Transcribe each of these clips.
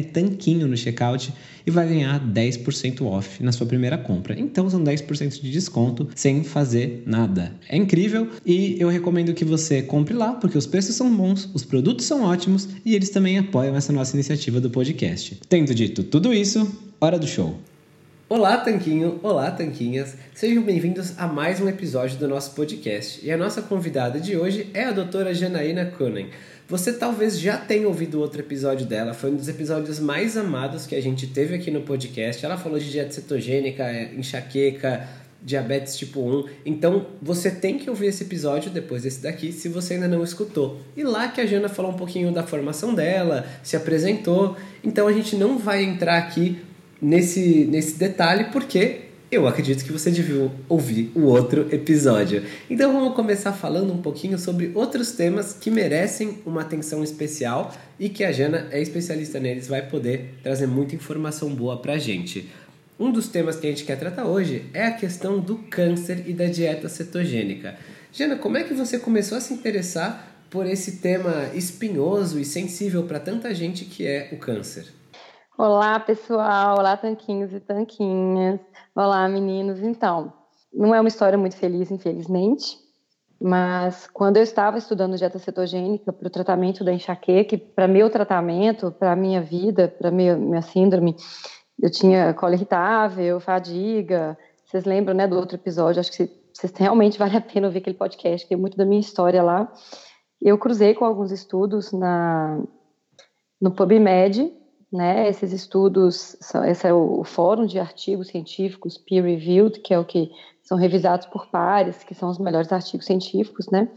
Tanquinho no checkout e vai ganhar 10% off na sua primeira compra. Então são 10% de desconto sem fazer nada. É incrível e eu recomendo que você compre lá porque os preços são bons, os produtos são ótimos e eles também apoiam essa nossa iniciativa do podcast. Tendo dito tudo isso, hora do show. Olá, Tanquinho! Olá, Tanquinhas! Sejam bem-vindos a mais um episódio do nosso podcast. E a nossa convidada de hoje é a doutora Janaína Kunen. Você talvez já tenha ouvido outro episódio dela, foi um dos episódios mais amados que a gente teve aqui no podcast. Ela falou de dieta cetogênica, é, enxaqueca, diabetes tipo 1. Então você tem que ouvir esse episódio depois desse daqui, se você ainda não escutou. E lá que a Jana falou um pouquinho da formação dela, se apresentou. Então a gente não vai entrar aqui nesse, nesse detalhe porque eu acredito que você devia ouvir o outro episódio. Então vamos começar falando um pouquinho sobre outros temas que merecem uma atenção especial e que a Jana é especialista neles, vai poder trazer muita informação boa pra gente. Um dos temas que a gente quer tratar hoje é a questão do câncer e da dieta cetogênica. Jana, como é que você começou a se interessar por esse tema espinhoso e sensível para tanta gente que é o câncer? Olá, pessoal. Olá, tanquinhos e tanquinhas. Olá, meninos. Então, não é uma história muito feliz, infelizmente, mas quando eu estava estudando dieta cetogênica para o tratamento da enxaqueca, para meu tratamento, para minha vida, para minha, síndrome, eu tinha cola irritável, fadiga. Vocês lembram, né, do outro episódio? Acho que vocês realmente vale a pena ouvir aquele podcast, que é muito da minha história lá. Eu cruzei com alguns estudos na no PubMed né? Esses estudos, esse é o fórum de artigos científicos peer-reviewed, que é o que são revisados por pares, que são os melhores artigos científicos, né?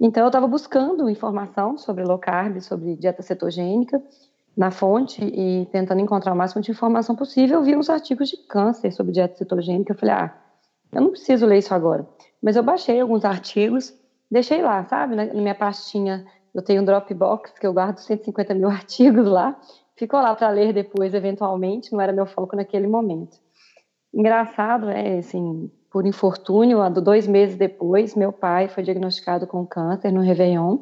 Então, eu estava buscando informação sobre low carb, sobre dieta cetogênica, na fonte e tentando encontrar o máximo de informação possível, eu vi uns artigos de câncer sobre dieta cetogênica. Eu falei, ah, eu não preciso ler isso agora. Mas eu baixei alguns artigos, deixei lá, sabe? Na minha pastinha, eu tenho um Dropbox, que eu guardo 150 mil artigos lá, ficou lá para ler depois, eventualmente, não era meu foco naquele momento. Engraçado, é assim, por infortúnio, dois meses depois, meu pai foi diagnosticado com câncer no Réveillon.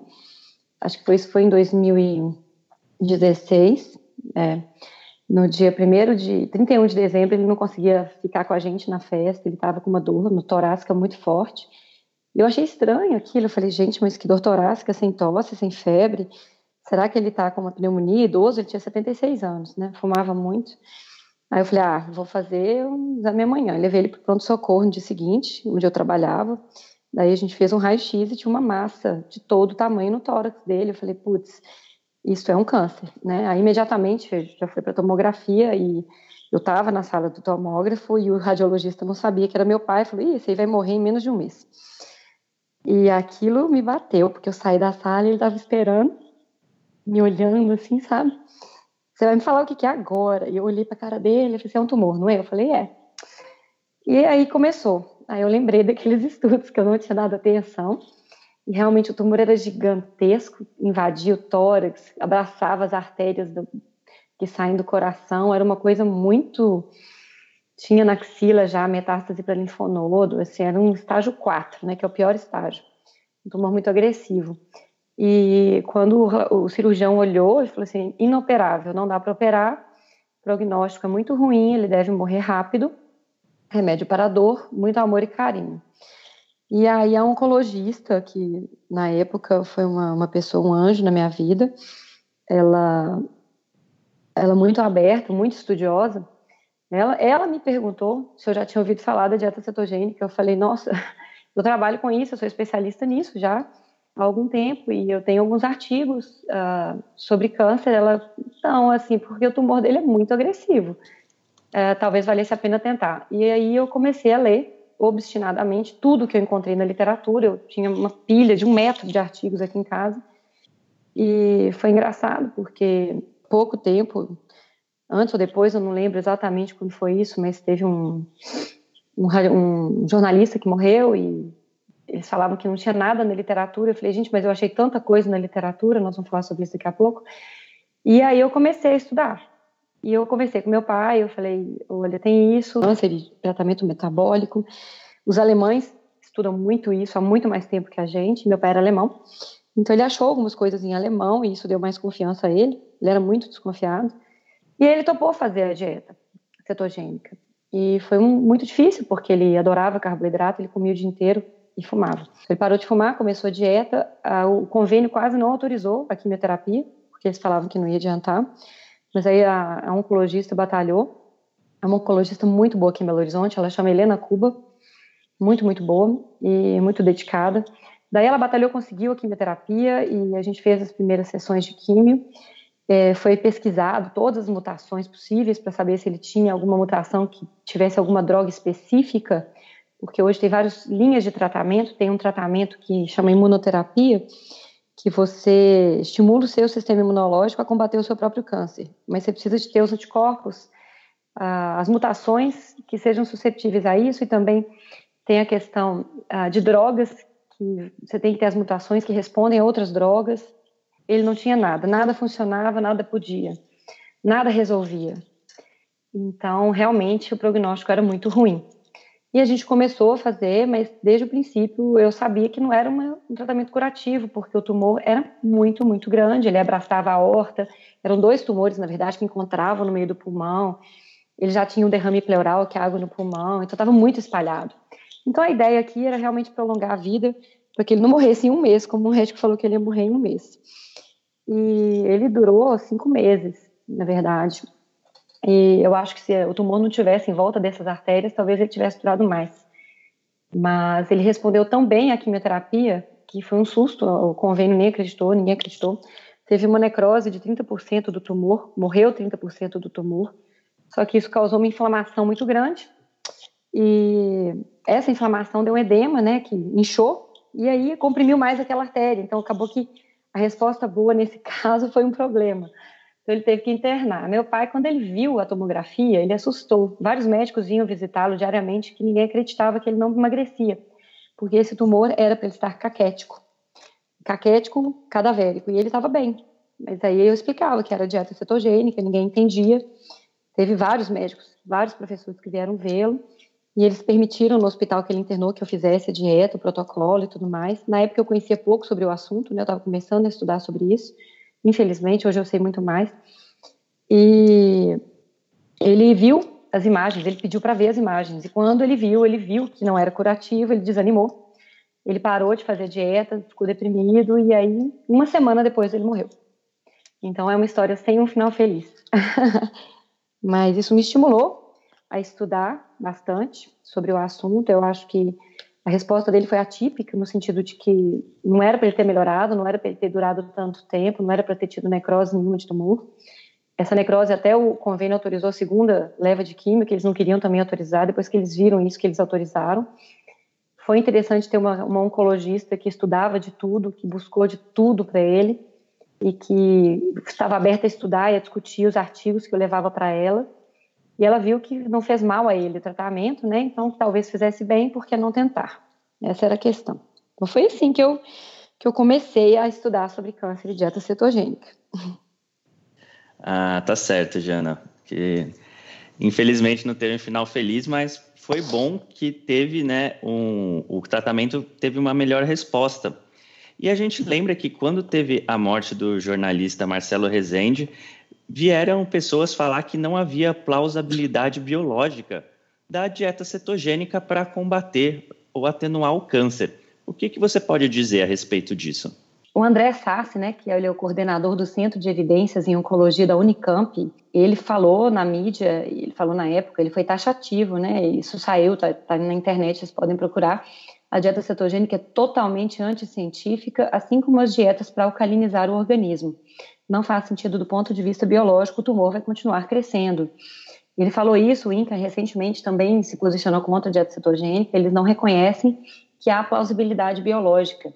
Acho que foi, isso foi em 2016. É, no dia 1 de 31 de dezembro, ele não conseguia ficar com a gente na festa, ele estava com uma dor no torácica muito forte. Eu achei estranho aquilo. Eu falei, gente, mas que dor torácica, sem tosse, sem febre será que ele está com uma pneumonia? Idoso, ele tinha 76 anos, né? Fumava muito. Aí eu falei, ah, vou fazer um exame amanhã. Eu levei ele para o pronto-socorro no dia seguinte, onde eu trabalhava. Daí a gente fez um raio-x e tinha uma massa de todo tamanho no tórax dele. Eu falei, putz, isso é um câncer, né? Aí imediatamente já fui para tomografia e eu estava na sala do tomógrafo e o radiologista não sabia que era meu pai. Falou, Ih, esse aí vai morrer em menos de um mês. E aquilo me bateu, porque eu saí da sala e ele estava esperando me olhando assim, sabe? Você vai me falar o que, é agora? E eu olhei para a cara dele e falei, é um tumor, não é? Eu falei, é. E aí começou. Aí eu lembrei daqueles estudos que eu não tinha dado atenção. E realmente o tumor era gigantesco, invadia o tórax, abraçava as artérias do, que saem do coração. Era uma coisa muito. Tinha na axila já metástase para linfonodo, assim, era um estágio 4, né, que é o pior estágio. Um tumor muito agressivo. E quando o, cirurgião olhou, ele falou assim: inoperável, não dá para operar, prognóstico é muito ruim, ele deve morrer rápido, remédio para dor, muito amor e carinho. E aí a oncologista, que na época foi uma, uma pessoa, um anjo na minha vida, ela, ela muito aberta, muito estudiosa, ela, ela me perguntou se eu já tinha ouvido falar da dieta cetogênica. Eu falei, nossa, eu trabalho com isso, eu sou especialista nisso já há algum tempo e eu tenho alguns artigos uh, sobre câncer. Ela, não, assim, porque o tumor dele é muito agressivo. Uh, talvez valesse a pena tentar. E aí eu comecei a ler obstinadamente tudo que eu encontrei na literatura. Eu tinha uma pilha de um metro de artigos aqui em casa. E foi engraçado, porque pouco tempo, antes ou depois, eu não lembro exatamente quando foi isso, mas teve um, um, um jornalista que morreu e eles falavam que não tinha nada na literatura. Eu falei, gente, mas eu achei tanta coisa na literatura, nós vamos falar sobre isso daqui a pouco. E aí eu comecei a estudar. E eu conversei com meu pai, eu falei, olha, tem isso, câncer de tratamento metabólico. Os alemães estudam muito isso há muito mais tempo que a gente. Meu pai era alemão, então ele achou algumas coisas em alemão e isso deu mais confiança a ele. Ele era muito desconfiado. E ele topou fazer a dieta cetogênica. E foi um, muito difícil, porque ele adorava carboidrato, ele comia o dia inteiro e fumava. Ele parou de fumar, começou a dieta, o convênio quase não autorizou a quimioterapia, porque eles falavam que não ia adiantar. Mas aí a, a oncologista batalhou. É uma oncologista muito boa aqui em Belo Horizonte, ela chama Helena Cuba, muito, muito boa e muito dedicada. Daí ela batalhou, conseguiu a quimioterapia e a gente fez as primeiras sessões de químio. É, foi pesquisado todas as mutações possíveis para saber se ele tinha alguma mutação que tivesse alguma droga específica, porque hoje tem várias linhas de tratamento. Tem um tratamento que chama imunoterapia, que você estimula o seu sistema imunológico a combater o seu próprio câncer, mas você precisa de ter os anticorpos, as mutações que sejam susceptíveis a isso e também tem a questão de drogas, que você tem que ter as mutações que respondem a outras drogas. Ele não tinha nada, nada funcionava, nada podia, nada resolvia. Então, realmente, o prognóstico era muito ruim. E a gente começou a fazer, mas desde o princípio eu sabia que não era uma, um tratamento curativo, porque o tumor era muito, muito grande, ele abraçava a horta, eram dois tumores, na verdade, que encontravam no meio do pulmão, ele já tinha um derrame pleural, que é água no pulmão, então estava muito espalhado. Então a ideia aqui era realmente prolongar a vida, para que ele não morresse em um mês, como o médico falou que ele ia morrer em um mês. E ele durou cinco meses, na verdade. E eu acho que se o tumor não tivesse em volta dessas artérias, talvez ele tivesse durado mais. Mas ele respondeu tão bem à quimioterapia que foi um susto, o convênio nem acreditou, ninguém acreditou. Teve uma necrose de 30% do tumor, morreu 30% do tumor. Só que isso causou uma inflamação muito grande. E essa inflamação deu um edema, né, que inchou, e aí comprimiu mais aquela artéria. Então acabou que a resposta boa nesse caso foi um problema. Então ele teve que internar. Meu pai, quando ele viu a tomografia, ele assustou. Vários médicos vinham visitá-lo diariamente que ninguém acreditava que ele não emagrecia, porque esse tumor era para ele estar caquético. Caquético cadavérico. E ele estava bem. Mas aí eu explicava que era dieta cetogênica, ninguém entendia. Teve vários médicos, vários professores que vieram vê-lo. E eles permitiram no hospital que ele internou que eu fizesse a dieta, o protocolo e tudo mais. Na época eu conhecia pouco sobre o assunto, né? Eu estava começando a estudar sobre isso. Infelizmente, hoje eu sei muito mais. E ele viu as imagens, ele pediu para ver as imagens. E quando ele viu, ele viu que não era curativo, ele desanimou. Ele parou de fazer dieta, ficou deprimido e aí, uma semana depois, ele morreu. Então é uma história sem um final feliz. Mas isso me estimulou a estudar bastante sobre o assunto. Eu acho que a resposta dele foi atípica, no sentido de que não era para ele ter melhorado, não era para ele ter durado tanto tempo, não era para ter tido necrose nenhuma de tumor. Essa necrose, até o convênio autorizou a segunda leva de química, que eles não queriam também autorizar, depois que eles viram isso, que eles autorizaram. Foi interessante ter uma, uma oncologista que estudava de tudo, que buscou de tudo para ele, e que estava aberta a estudar e a discutir os artigos que eu levava para ela. E ela viu que não fez mal a ele o tratamento, né? Então talvez fizesse bem, por que não tentar? Essa era a questão. Então foi assim que eu que eu comecei a estudar sobre câncer e dieta cetogênica. Ah, tá certo, Jana. Que infelizmente não teve um final feliz, mas foi bom que teve, né, um, o tratamento teve uma melhor resposta. E a gente lembra que quando teve a morte do jornalista Marcelo Rezende, vieram pessoas falar que não havia plausibilidade biológica da dieta cetogênica para combater ou atenuar o câncer. O que, que você pode dizer a respeito disso? O André Sassi, né, que é o coordenador do Centro de Evidências em Oncologia da Unicamp, ele falou na mídia, ele falou na época, ele foi taxativo, né, isso saiu, tá, tá na internet, vocês podem procurar, a dieta cetogênica é totalmente anticientífica, assim como as dietas para alcalinizar o organismo. Não faz sentido do ponto de vista biológico, o tumor vai continuar crescendo. Ele falou isso, o INCA recentemente também se posicionou contra a dieta cetogênica, eles não reconhecem que há plausibilidade biológica.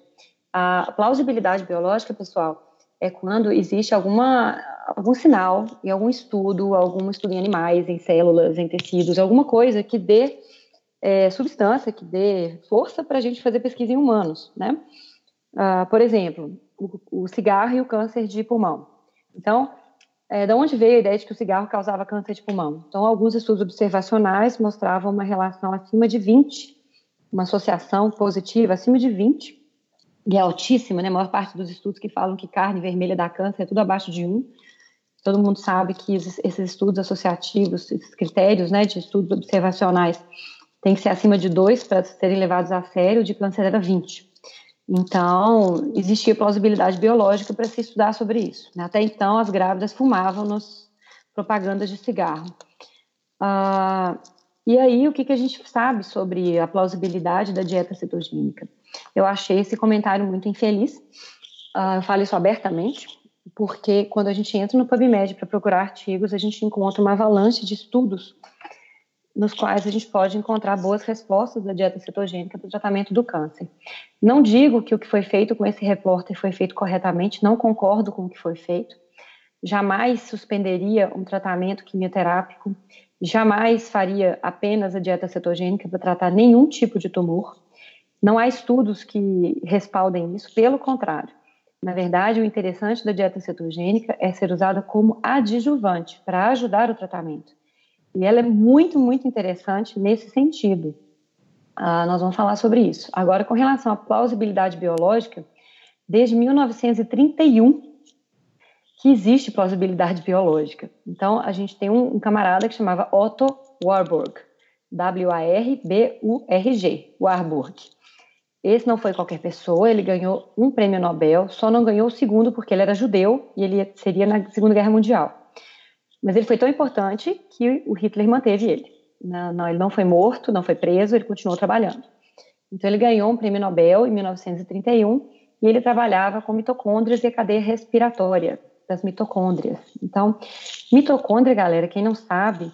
A plausibilidade biológica, pessoal, é quando existe alguma, algum sinal em algum estudo, algum estudo em animais, em células, em tecidos, alguma coisa que dê é, substância que dê força para a gente fazer pesquisa em humanos, né? Ah, por exemplo, o, o, cigarro e o câncer de pulmão. Então, é, da onde veio a ideia de que o cigarro causava câncer de pulmão? Então, alguns estudos observacionais mostravam uma relação acima de 20, uma associação positiva acima de 20, e é altíssima, né? A maior parte dos estudos que falam que carne vermelha dá câncer é tudo abaixo de 1. Todo mundo sabe que esses, estudos associativos, esses critérios né, de estudos observacionais, tem que ser acima de 2 para serem levados a sério, de câncer era 20. Então, existia plausibilidade biológica para se estudar sobre isso. Né? Até então, as grávidas fumavam nos propagandas de cigarro. Ah, e aí, o que, que a gente sabe sobre a plausibilidade da dieta cetogênica? Eu achei esse comentário muito infeliz. Uh, eu falo isso abertamente, porque quando a gente entra no PubMed para procurar artigos, a gente encontra uma avalanche de estudos nos quais a gente pode encontrar boas respostas da dieta cetogênica para o tratamento do câncer. Não digo que o que foi feito com esse repórter foi feito corretamente, não concordo com o que foi feito. Jamais suspenderia um tratamento quimioterápico, jamais faria apenas a dieta cetogênica para tratar nenhum tipo de tumor. Não há estudos que respaldem isso, pelo contrário. Na verdade, o interessante da dieta cetogênica é ser usada como adjuvante para ajudar o tratamento. E ela é muito, muito interessante nesse sentido. Ah, nós vamos falar sobre isso. Agora, com relação à plausibilidade biológica, desde 1931 que existe plausibilidade biológica. Então, a gente tem um, um camarada que chamava Otto Warburg, W-A-R-B-U-R-G, Warburg. Esse não foi qualquer pessoa, ele ganhou um prêmio Nobel, só não ganhou o segundo porque ele era judeu e ele seria na Segunda Guerra Mundial. Mas ele foi tão importante que o Hitler manteve ele. Não, não, ele não foi morto, não foi preso, ele continuou trabalhando. Então ele ganhou um prêmio Nobel em 1931 e ele trabalhava com mitocôndrias e a cadeia respiratória das mitocôndrias. Então, mitocôndria, galera, quem não sabe,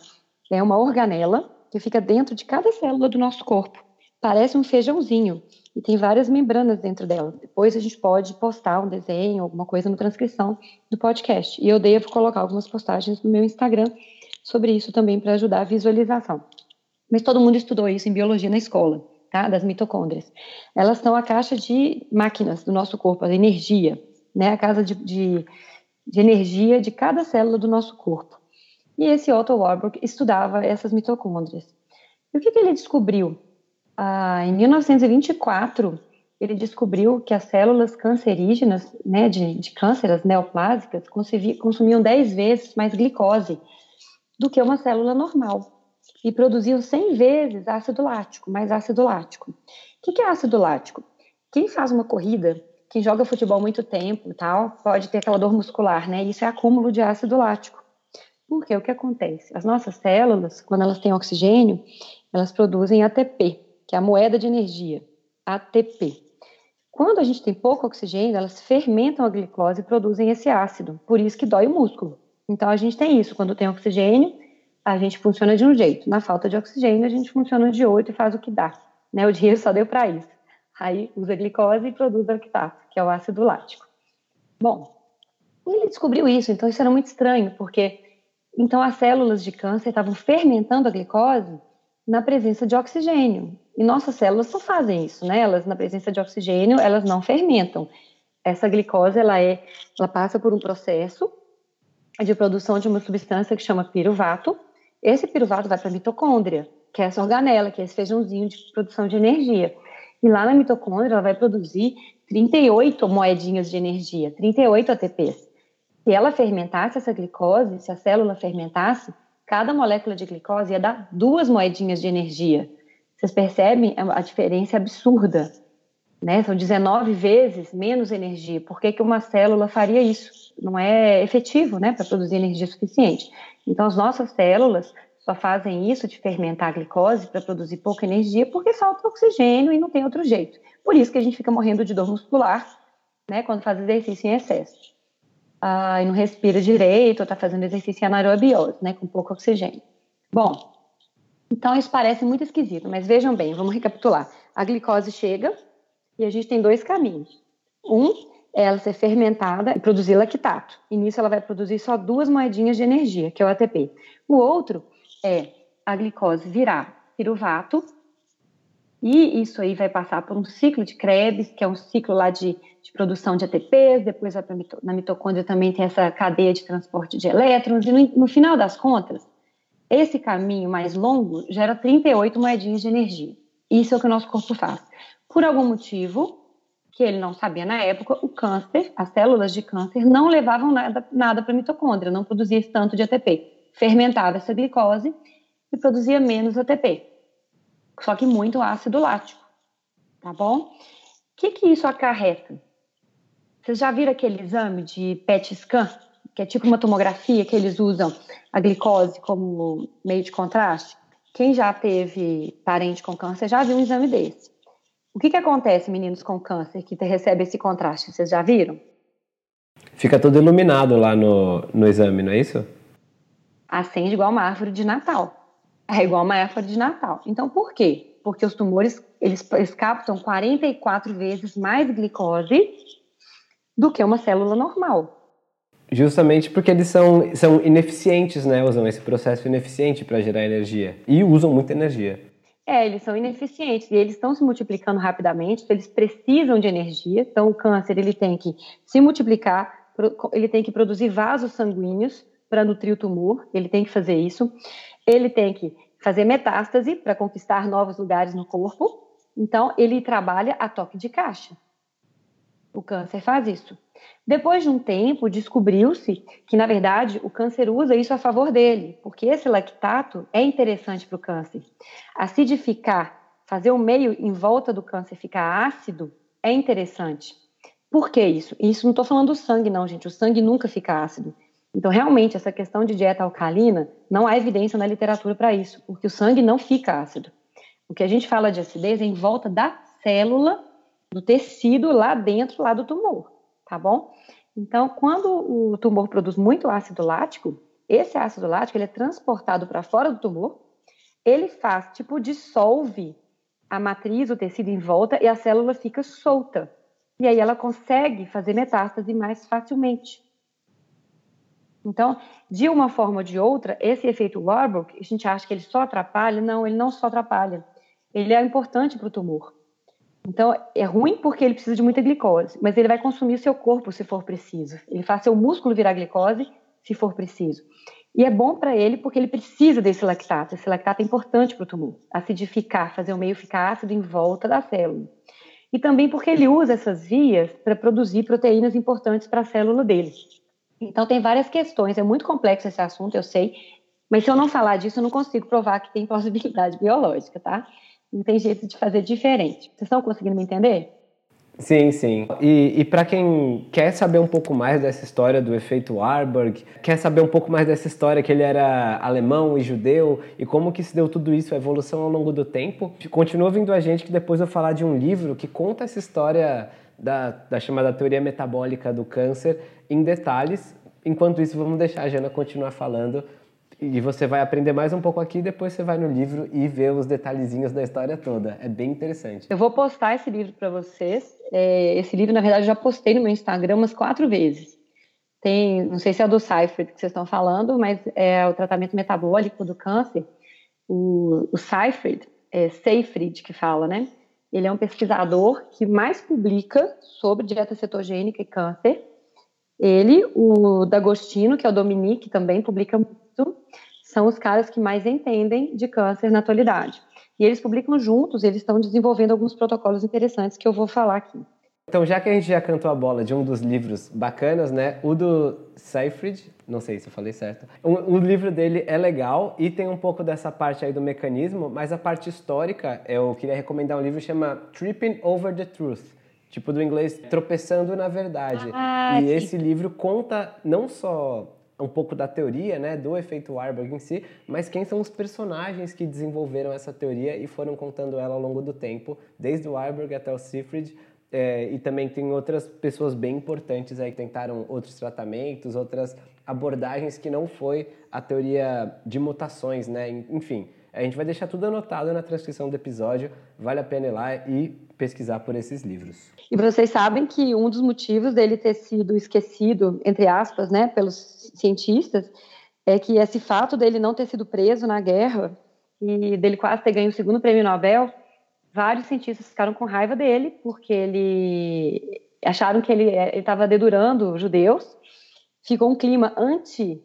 é uma organela que fica dentro de cada célula do nosso corpo. Parece um feijãozinho e tem várias membranas dentro dela. Depois a gente pode postar um desenho, alguma coisa na transcrição do podcast. E eu devo colocar algumas postagens no meu Instagram sobre isso também para ajudar a visualização. Mas todo mundo estudou isso em biologia na escola, tá? Das mitocôndrias. Elas são a caixa de máquinas do nosso corpo, a energia, né? A casa de, de, de energia de cada célula do nosso corpo. E esse Otto Warburg estudava essas mitocôndrias. E o que, que ele descobriu? Ah, em 1924, ele descobriu que as células cancerígenas, né, de, de câncer, as neoplásicas, consumiam 10 vezes mais glicose do que uma célula normal e produziam 100 vezes ácido lático, mais ácido lático. O que é ácido lático? Quem faz uma corrida, quem joga futebol muito tempo tal, pode ter aquela dor muscular, né? Isso é acúmulo de ácido lático. Porque o que acontece? As nossas células, quando elas têm oxigênio, elas produzem ATP, que é a moeda de energia, ATP. Quando a gente tem pouco oxigênio, elas fermentam a glicose e produzem esse ácido, por isso que dói o músculo. Então a gente tem isso, quando tem oxigênio, a gente funciona de um jeito. Na falta de oxigênio, a gente funciona de outro e faz o que dá. Né? O dinheiro só deu para isso. Aí usa glicose e produz lactato, que é o ácido lático. Bom, ele descobriu isso, então isso era muito estranho, porque então as células de câncer estavam fermentando a glicose na presença de oxigênio. E nossas células só fazem isso, né? Elas na presença de oxigênio, elas não fermentam. Essa glicose, ela é, ela passa por um processo de produção de uma substância que chama piruvato. Esse piruvato vai para a mitocôndria, que é essa organela, que é esse feijãozinho de produção de energia. E lá na mitocôndria ela vai produzir 38 moedinhas de energia, 38 ATPs. Se ela fermentasse essa glicose, se a célula fermentasse, cada molécula de glicose ia dar duas moedinhas de energia. Vocês percebem a diferença absurda, né? São 19 vezes menos energia. Por que, que uma célula faria isso? Não é efetivo, né, para produzir energia suficiente. Então, as nossas células só fazem isso de fermentar a glicose para produzir pouca energia porque falta oxigênio e não tem outro jeito. Por isso que a gente fica morrendo de dor muscular, né, quando faz exercício em excesso. Ah, e não respira direito, ou está fazendo exercício anaerobiose, né, com pouco oxigênio. Bom, então isso parece muito esquisito, mas vejam bem, vamos recapitular. A glicose chega e a gente tem dois caminhos. Um é ela ser fermentada e produzir lactato. E nisso ela vai produzir só duas moedinhas de energia, que é o ATP. O outro é a glicose virar piruvato, e isso aí vai passar por um ciclo de Krebs, que é um ciclo lá de, de produção de ATPs, depois na mitocôndria também tem essa cadeia de transporte de elétrons, e no, no final das contas, esse caminho mais longo gera 38 moedinhas de energia. Isso é o que o nosso corpo faz. Por algum motivo, que ele não sabia na época, o câncer, as células de câncer, não levavam nada, nada para a mitocôndria, não produzia tanto de ATP fermentava essa glicose e produzia menos ATP, só que muito ácido lático, tá bom? O que, que isso acarreta? Vocês já viram aquele exame de PET scan, que é tipo uma tomografia que eles usam a glicose como meio de contraste? Quem já teve parente com câncer já viu um exame desse. O que, que acontece, meninos com câncer, que recebe esse contraste? Vocês já viram? Fica tudo iluminado lá no, no exame, não é isso? acende igual uma árvore de Natal. É igual uma árvore de Natal. Então, por quê? Porque os tumores, eles, eles captam 44 vezes mais glicose do que uma célula normal. Justamente porque eles são, são ineficientes, né? Usam esse processo ineficiente para gerar energia. E usam muita energia. É, eles são ineficientes e eles estão se multiplicando rapidamente, então eles precisam de energia. Então, o câncer ele tem que se multiplicar, ele tem que produzir vasos sanguíneos para nutrir o tumor, ele tem que fazer isso. Ele tem que fazer metástase para conquistar novos lugares no corpo. Então, ele trabalha a toque de caixa. O câncer faz isso. Depois de um tempo, descobriu-se que, na verdade, o câncer usa isso a favor dele, porque esse lactato é interessante para o câncer. Acidificar, fazer o meio em volta do câncer ficar ácido, é interessante. Por que isso? Isso não estou falando do sangue, não, gente. O sangue nunca fica ácido. Então, realmente, essa questão de dieta alcalina, não há evidência na literatura para isso, porque o sangue não fica ácido. O que a gente fala de acidez é em volta da célula, do tecido lá dentro, lá do tumor, tá bom? Então, quando o tumor produz muito ácido lático, esse ácido lático ele é transportado para fora do tumor, ele faz, tipo, dissolve a matriz, o tecido em volta, e a célula fica solta. E aí ela consegue fazer metástase mais facilmente. Então, de uma forma ou de outra, esse efeito Warburg, a gente acha que ele só atrapalha, não, ele não só atrapalha. Ele é importante para o tumor. Então, é ruim porque ele precisa de muita glicose, mas ele vai consumir seu corpo se for preciso. Ele faz seu músculo virar glicose se for preciso. E é bom para ele porque ele precisa desse lactato. Esse lactato é importante para o tumor, acidificar, fazer o meio ficar ácido em volta da célula. E também porque ele usa essas vias para produzir proteínas importantes para a célula dele. Então, tem várias questões, é muito complexo esse assunto, eu sei, mas se eu não falar disso, eu não consigo provar que tem plausibilidade biológica, tá? Não tem jeito de fazer diferente. Vocês estão conseguindo me entender? Sim, sim. E, e para quem quer saber um pouco mais dessa história do efeito Warburg, quer saber um pouco mais dessa história que ele era alemão e judeu e como que se deu tudo isso, a evolução ao longo do tempo, continua vindo a gente que depois eu falar de um livro que conta essa história da, da chamada teoria metabólica do câncer em detalhes. Enquanto isso, vamos deixar a Jana continuar falando e você vai aprender mais um pouco aqui, depois você vai no livro e vê os detalhezinhos da história toda. É bem interessante. Eu vou postar esse livro para vocês. É, esse livro, na verdade, eu já postei no meu Instagram umas quatro vezes. tem, não sei se é do Seifert que vocês estão falando, mas é o tratamento metabólico do câncer. O, o Seifert, é Seyfried que fala, né? Ele é um pesquisador que mais publica sobre dieta cetogênica e câncer. Ele, o D'Agostino, que é o Dominique, também publica muito, são os caras que mais entendem de câncer na atualidade. E eles publicam juntos, eles estão desenvolvendo alguns protocolos interessantes que eu vou falar aqui. Então, já que a gente já cantou a bola de um dos livros bacanas, né? O do Seyfried, não sei se eu falei certo. O, o, livro dele é legal e tem um pouco dessa parte aí do mecanismo, mas a parte histórica, eu queria recomendar um livro que chama Tripping Over the Truth. Tipo do inglês, tropeçando na verdade. Ah, e sim. esse livro conta não só um pouco da teoria, né, do efeito Warburg em si, mas quem são os personagens que desenvolveram essa teoria e foram contando ela ao longo do tempo, desde o Warburg até o Seyfried, é, e também tem outras pessoas bem importantes aí que tentaram outros tratamentos, outras abordagens que não foi a teoria de mutações, né? Enfim, a gente vai deixar tudo anotado na transcrição do episódio. Vale a pena ir lá e pesquisar por esses livros. E vocês sabem que um dos motivos dele ter sido esquecido, entre aspas, né, pelos cientistas, é que esse fato dele não ter sido preso na guerra e dele quase ter ganho o segundo prêmio Nobel vários cientistas ficaram com raiva dele, porque ele acharam que ele estava dedurando judeus. Ficou um clima anti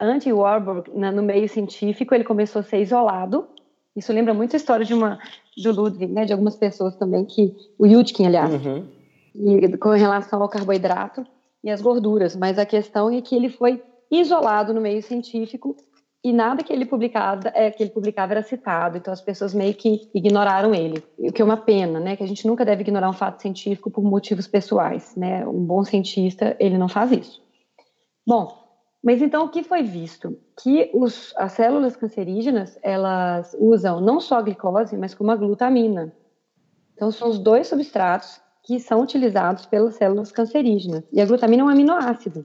anti Warburg no meio científico, ele começou a ser isolado. Isso lembra muito a história de uma do Ludwig, né, de algumas pessoas também que o Yudkin, aliás, uhum. e, com relação ao carboidrato e as gorduras. Mas a questão é que ele foi isolado no meio científico e nada que ele publicava, é, que ele publicava era citado, então as pessoas meio que ignoraram ele, o que é uma pena, né? Que a gente nunca deve ignorar um fato científico por motivos pessoais, né? Um bom cientista ele não faz isso. Bom, mas então o que foi visto? Que os, as células cancerígenas elas usam não só a glicose, mas como a glutamina. Então são os dois substratos que são utilizados pelas células cancerígenas. E a glutamina é um aminoácido.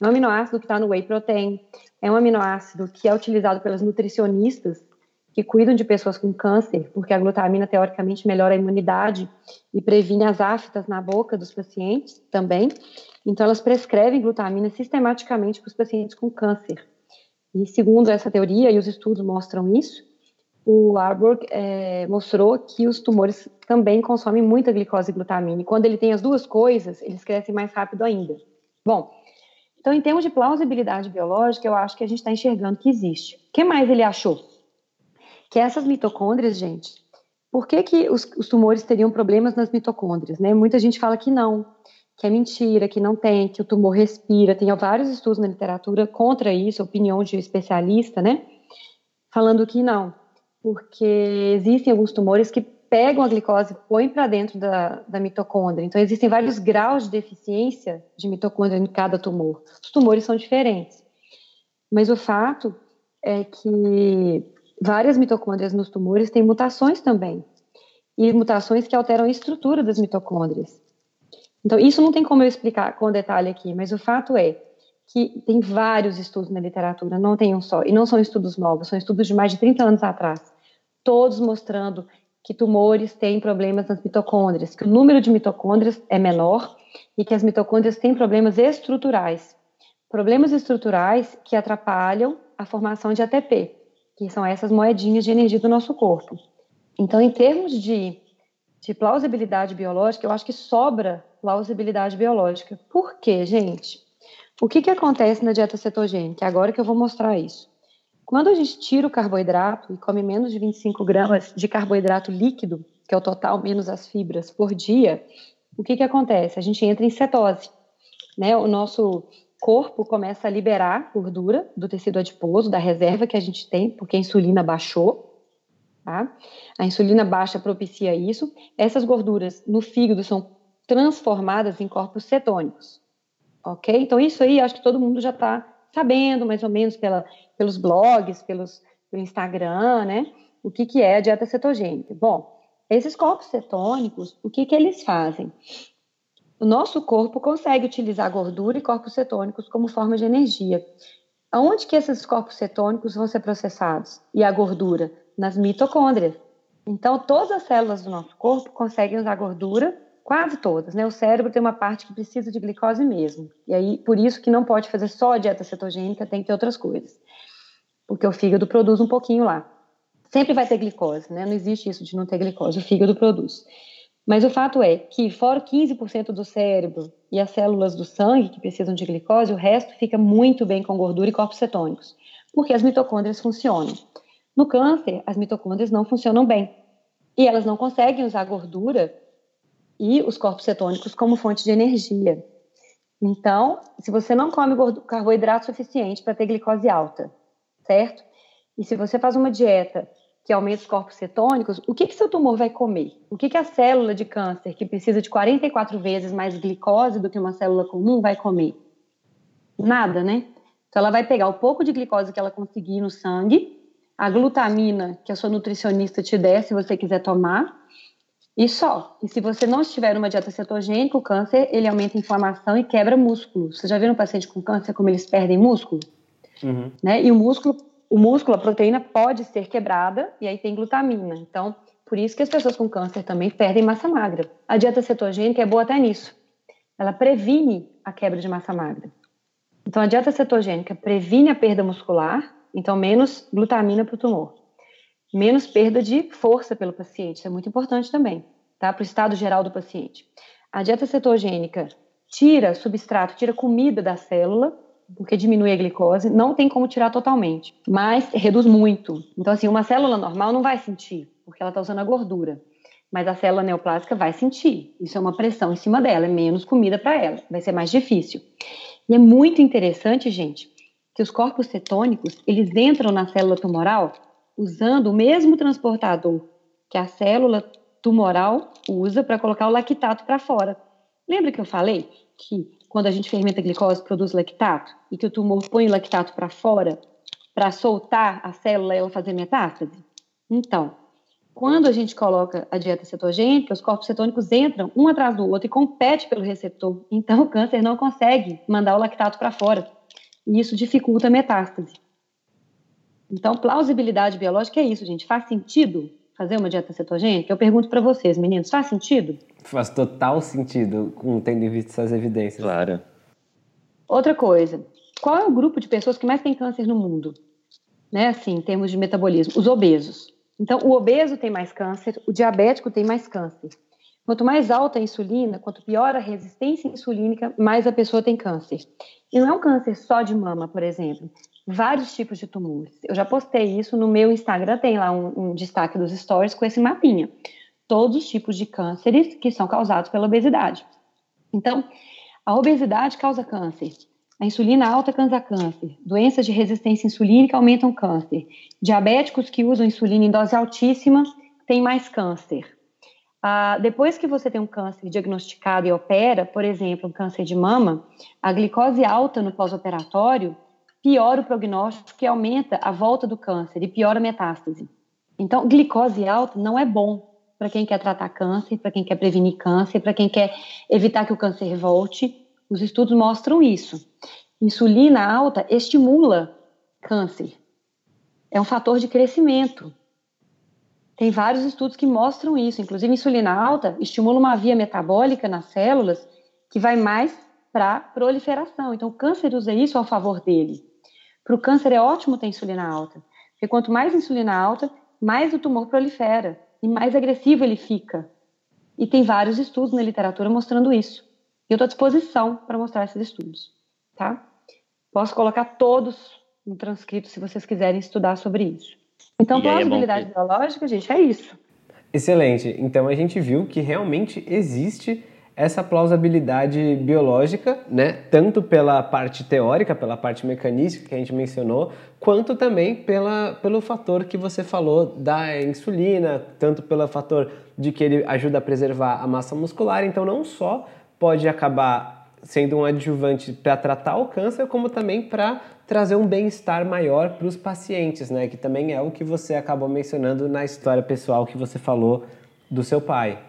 É um aminoácido que está no whey protein, é um aminoácido que é utilizado pelas nutricionistas que cuidam de pessoas com câncer, porque a glutamina teoricamente melhora a imunidade e previne as aftas na boca dos pacientes também. Então, elas prescrevem glutamina sistematicamente para os pacientes com câncer. E segundo essa teoria, e os estudos mostram isso, o Arborg é, mostrou que os tumores também consomem muita glicose e glutamina. E quando ele tem as duas coisas, eles crescem mais rápido ainda. Bom, então, em termos de plausibilidade biológica, eu acho que a gente está enxergando que existe. O que mais ele achou? Que essas mitocôndrias, gente, por que, que os, os tumores teriam problemas nas mitocôndrias? Né? Muita gente fala que não, que é mentira, que não tem, que o tumor respira. Tem vários estudos na literatura contra isso, opinião de especialista, né? Falando que não, porque existem alguns tumores que pegam a glicose e põem para dentro da, da mitocôndria. Então, existem vários graus de deficiência de mitocôndria em cada tumor. Os tumores são diferentes. Mas o fato é que várias mitocôndrias nos tumores têm mutações também. E mutações que alteram a estrutura das mitocôndrias. Então, isso não tem como eu explicar com detalhe aqui, mas o fato é que tem vários estudos na literatura, não tem um só, e não são estudos novos, são estudos de mais de 30 anos atrás, todos mostrando que tumores têm problemas nas mitocôndrias, que o número de mitocôndrias é menor e que as mitocôndrias têm problemas estruturais. Problemas estruturais que atrapalham a formação de ATP, que são essas moedinhas de energia do nosso corpo. Então, em termos de, de plausibilidade biológica, eu acho que sobra plausibilidade biológica. Por quê, gente? O que, que acontece na dieta cetogênica? Agora que eu vou mostrar isso. Quando a gente tira o carboidrato e come menos de 25 gramas de carboidrato líquido, que é o total menos as fibras por dia, o que, que acontece? A gente entra em cetose. Né? O nosso corpo começa a liberar gordura do tecido adiposo, da reserva que a gente tem, porque a insulina baixou. Tá? A insulina baixa propicia isso. Essas gorduras no fígado são transformadas em corpos cetônicos. Ok? Então, isso aí acho que todo mundo já está sabendo, mais ou menos, pela pelos blogs, pelos, pelo Instagram, né? O que, que é a dieta cetogênica? Bom, esses corpos cetônicos, o que, que eles fazem? O nosso corpo consegue utilizar gordura e corpos cetônicos como forma de energia. Aonde que esses corpos cetônicos vão ser processados? E a gordura? Nas mitocôndrias. Então, todas as células do nosso corpo conseguem usar gordura Quase todas, né? O cérebro tem uma parte que precisa de glicose mesmo. E aí, por isso que não pode fazer só a dieta cetogênica, tem que ter outras coisas. Porque o fígado produz um pouquinho lá. Sempre vai ter glicose, né? Não existe isso de não ter glicose, o fígado produz. Mas o fato é que, fora 15% do cérebro e as células do sangue que precisam de glicose, o resto fica muito bem com gordura e corpos cetônicos, porque as mitocôndrias funcionam. No câncer, as mitocôndrias não funcionam bem. E elas não conseguem usar gordura e os corpos cetônicos como fonte de energia. Então, se você não come carboidrato suficiente para ter glicose alta, certo? E se você faz uma dieta que aumenta os corpos cetônicos, o que, que seu tumor vai comer? O que, que a célula de câncer, que precisa de 44 vezes mais glicose do que uma célula comum, vai comer? Nada, né? Então, ela vai pegar o pouco de glicose que ela conseguir no sangue, a glutamina que a sua nutricionista te der, se você quiser tomar, e só. E se você não estiver numa dieta cetogênica, o câncer ele aumenta a inflamação e quebra músculo. Você já viu um paciente com câncer como eles perdem músculo? Uhum. Né? E o músculo, o músculo, a proteína pode ser quebrada e aí tem glutamina. Então, por isso que as pessoas com câncer também perdem massa magra. A dieta cetogênica é boa até nisso. Ela previne a quebra de massa magra. Então, a dieta cetogênica previne a perda muscular, então menos glutamina para o tumor menos perda de força pelo paciente. Isso é muito importante também, tá? Para o estado geral do paciente. A dieta cetogênica tira substrato, tira comida da célula, porque diminui a glicose. Não tem como tirar totalmente, mas reduz muito. Então, assim, uma célula normal não vai sentir, porque ela está usando a gordura. Mas a célula neoplásica vai sentir. Isso é uma pressão em cima dela, é menos comida para ela. Vai ser mais difícil. E é muito interessante, gente, que os corpos cetônicos, eles entram na célula tumoral usando o mesmo transportador que a célula tumoral usa para colocar o lactato para fora. Lembra que eu falei que quando a gente fermenta a glicose produz lactato e que o tumor põe o lactato para fora para soltar a célula e ela fazer metástase? Então, quando a gente coloca a dieta cetogênica, os corpos cetônicos entram um atrás do outro e competem pelo receptor. Então, o câncer não consegue mandar o lactato para fora. E isso dificulta a metástase. Então, plausibilidade biológica é isso, gente. Faz sentido fazer uma dieta cetogênica? Eu pergunto para vocês, meninos, faz sentido? Faz total sentido, tendo em vista essas evidências. Claro. Outra coisa, qual é o grupo de pessoas que mais tem câncer no mundo? Né, assim, em termos de metabolismo, os obesos. Então, o obeso tem mais câncer, o diabético tem mais câncer. Quanto mais alta a insulina, quanto pior a resistência insulínica, mais a pessoa tem câncer. E não é um câncer só de mama, por exemplo vários tipos de tumores. Eu já postei isso no meu Instagram, tem lá um, um destaque dos stories com esse mapinha. Todos os tipos de cânceres que são causados pela obesidade. Então, a obesidade causa câncer. A insulina alta causa câncer. Doenças de resistência insulínica aumentam câncer. Diabéticos que usam insulina em dose altíssima têm mais câncer. Ah, depois que você tem um câncer diagnosticado e opera, por exemplo, um câncer de mama, a glicose alta no pós-operatório piora o prognóstico e aumenta a volta do câncer e piora a metástase. Então, glicose alta não é bom para quem quer tratar câncer, para quem quer prevenir câncer, para quem quer evitar que o câncer volte. Os estudos mostram isso. Insulina alta estimula câncer. É um fator de crescimento. Tem vários estudos que mostram isso. Inclusive, insulina alta estimula uma via metabólica nas células que vai mais para proliferação. Então, o câncer usa isso ao favor dele. Para o câncer é ótimo ter insulina alta, porque quanto mais insulina alta, mais o tumor prolifera e mais agressivo ele fica. E tem vários estudos na literatura mostrando isso. E eu estou à disposição para mostrar esses estudos, tá? Posso colocar todos no transcrito se vocês quiserem estudar sobre isso. Então, plausibilidade é biológica, gente, é isso. Excelente. Então a gente viu que realmente existe essa plausibilidade biológica, né, tanto pela parte teórica, pela parte mecanística que a gente mencionou, quanto também pela, pelo fator que você falou da insulina, tanto pelo fator de que ele ajuda a preservar a massa muscular, então não só pode acabar sendo um adjuvante para tratar o câncer, como também para trazer um bem-estar maior para os pacientes, né, que também é o que você acabou mencionando na história pessoal que você falou do seu pai.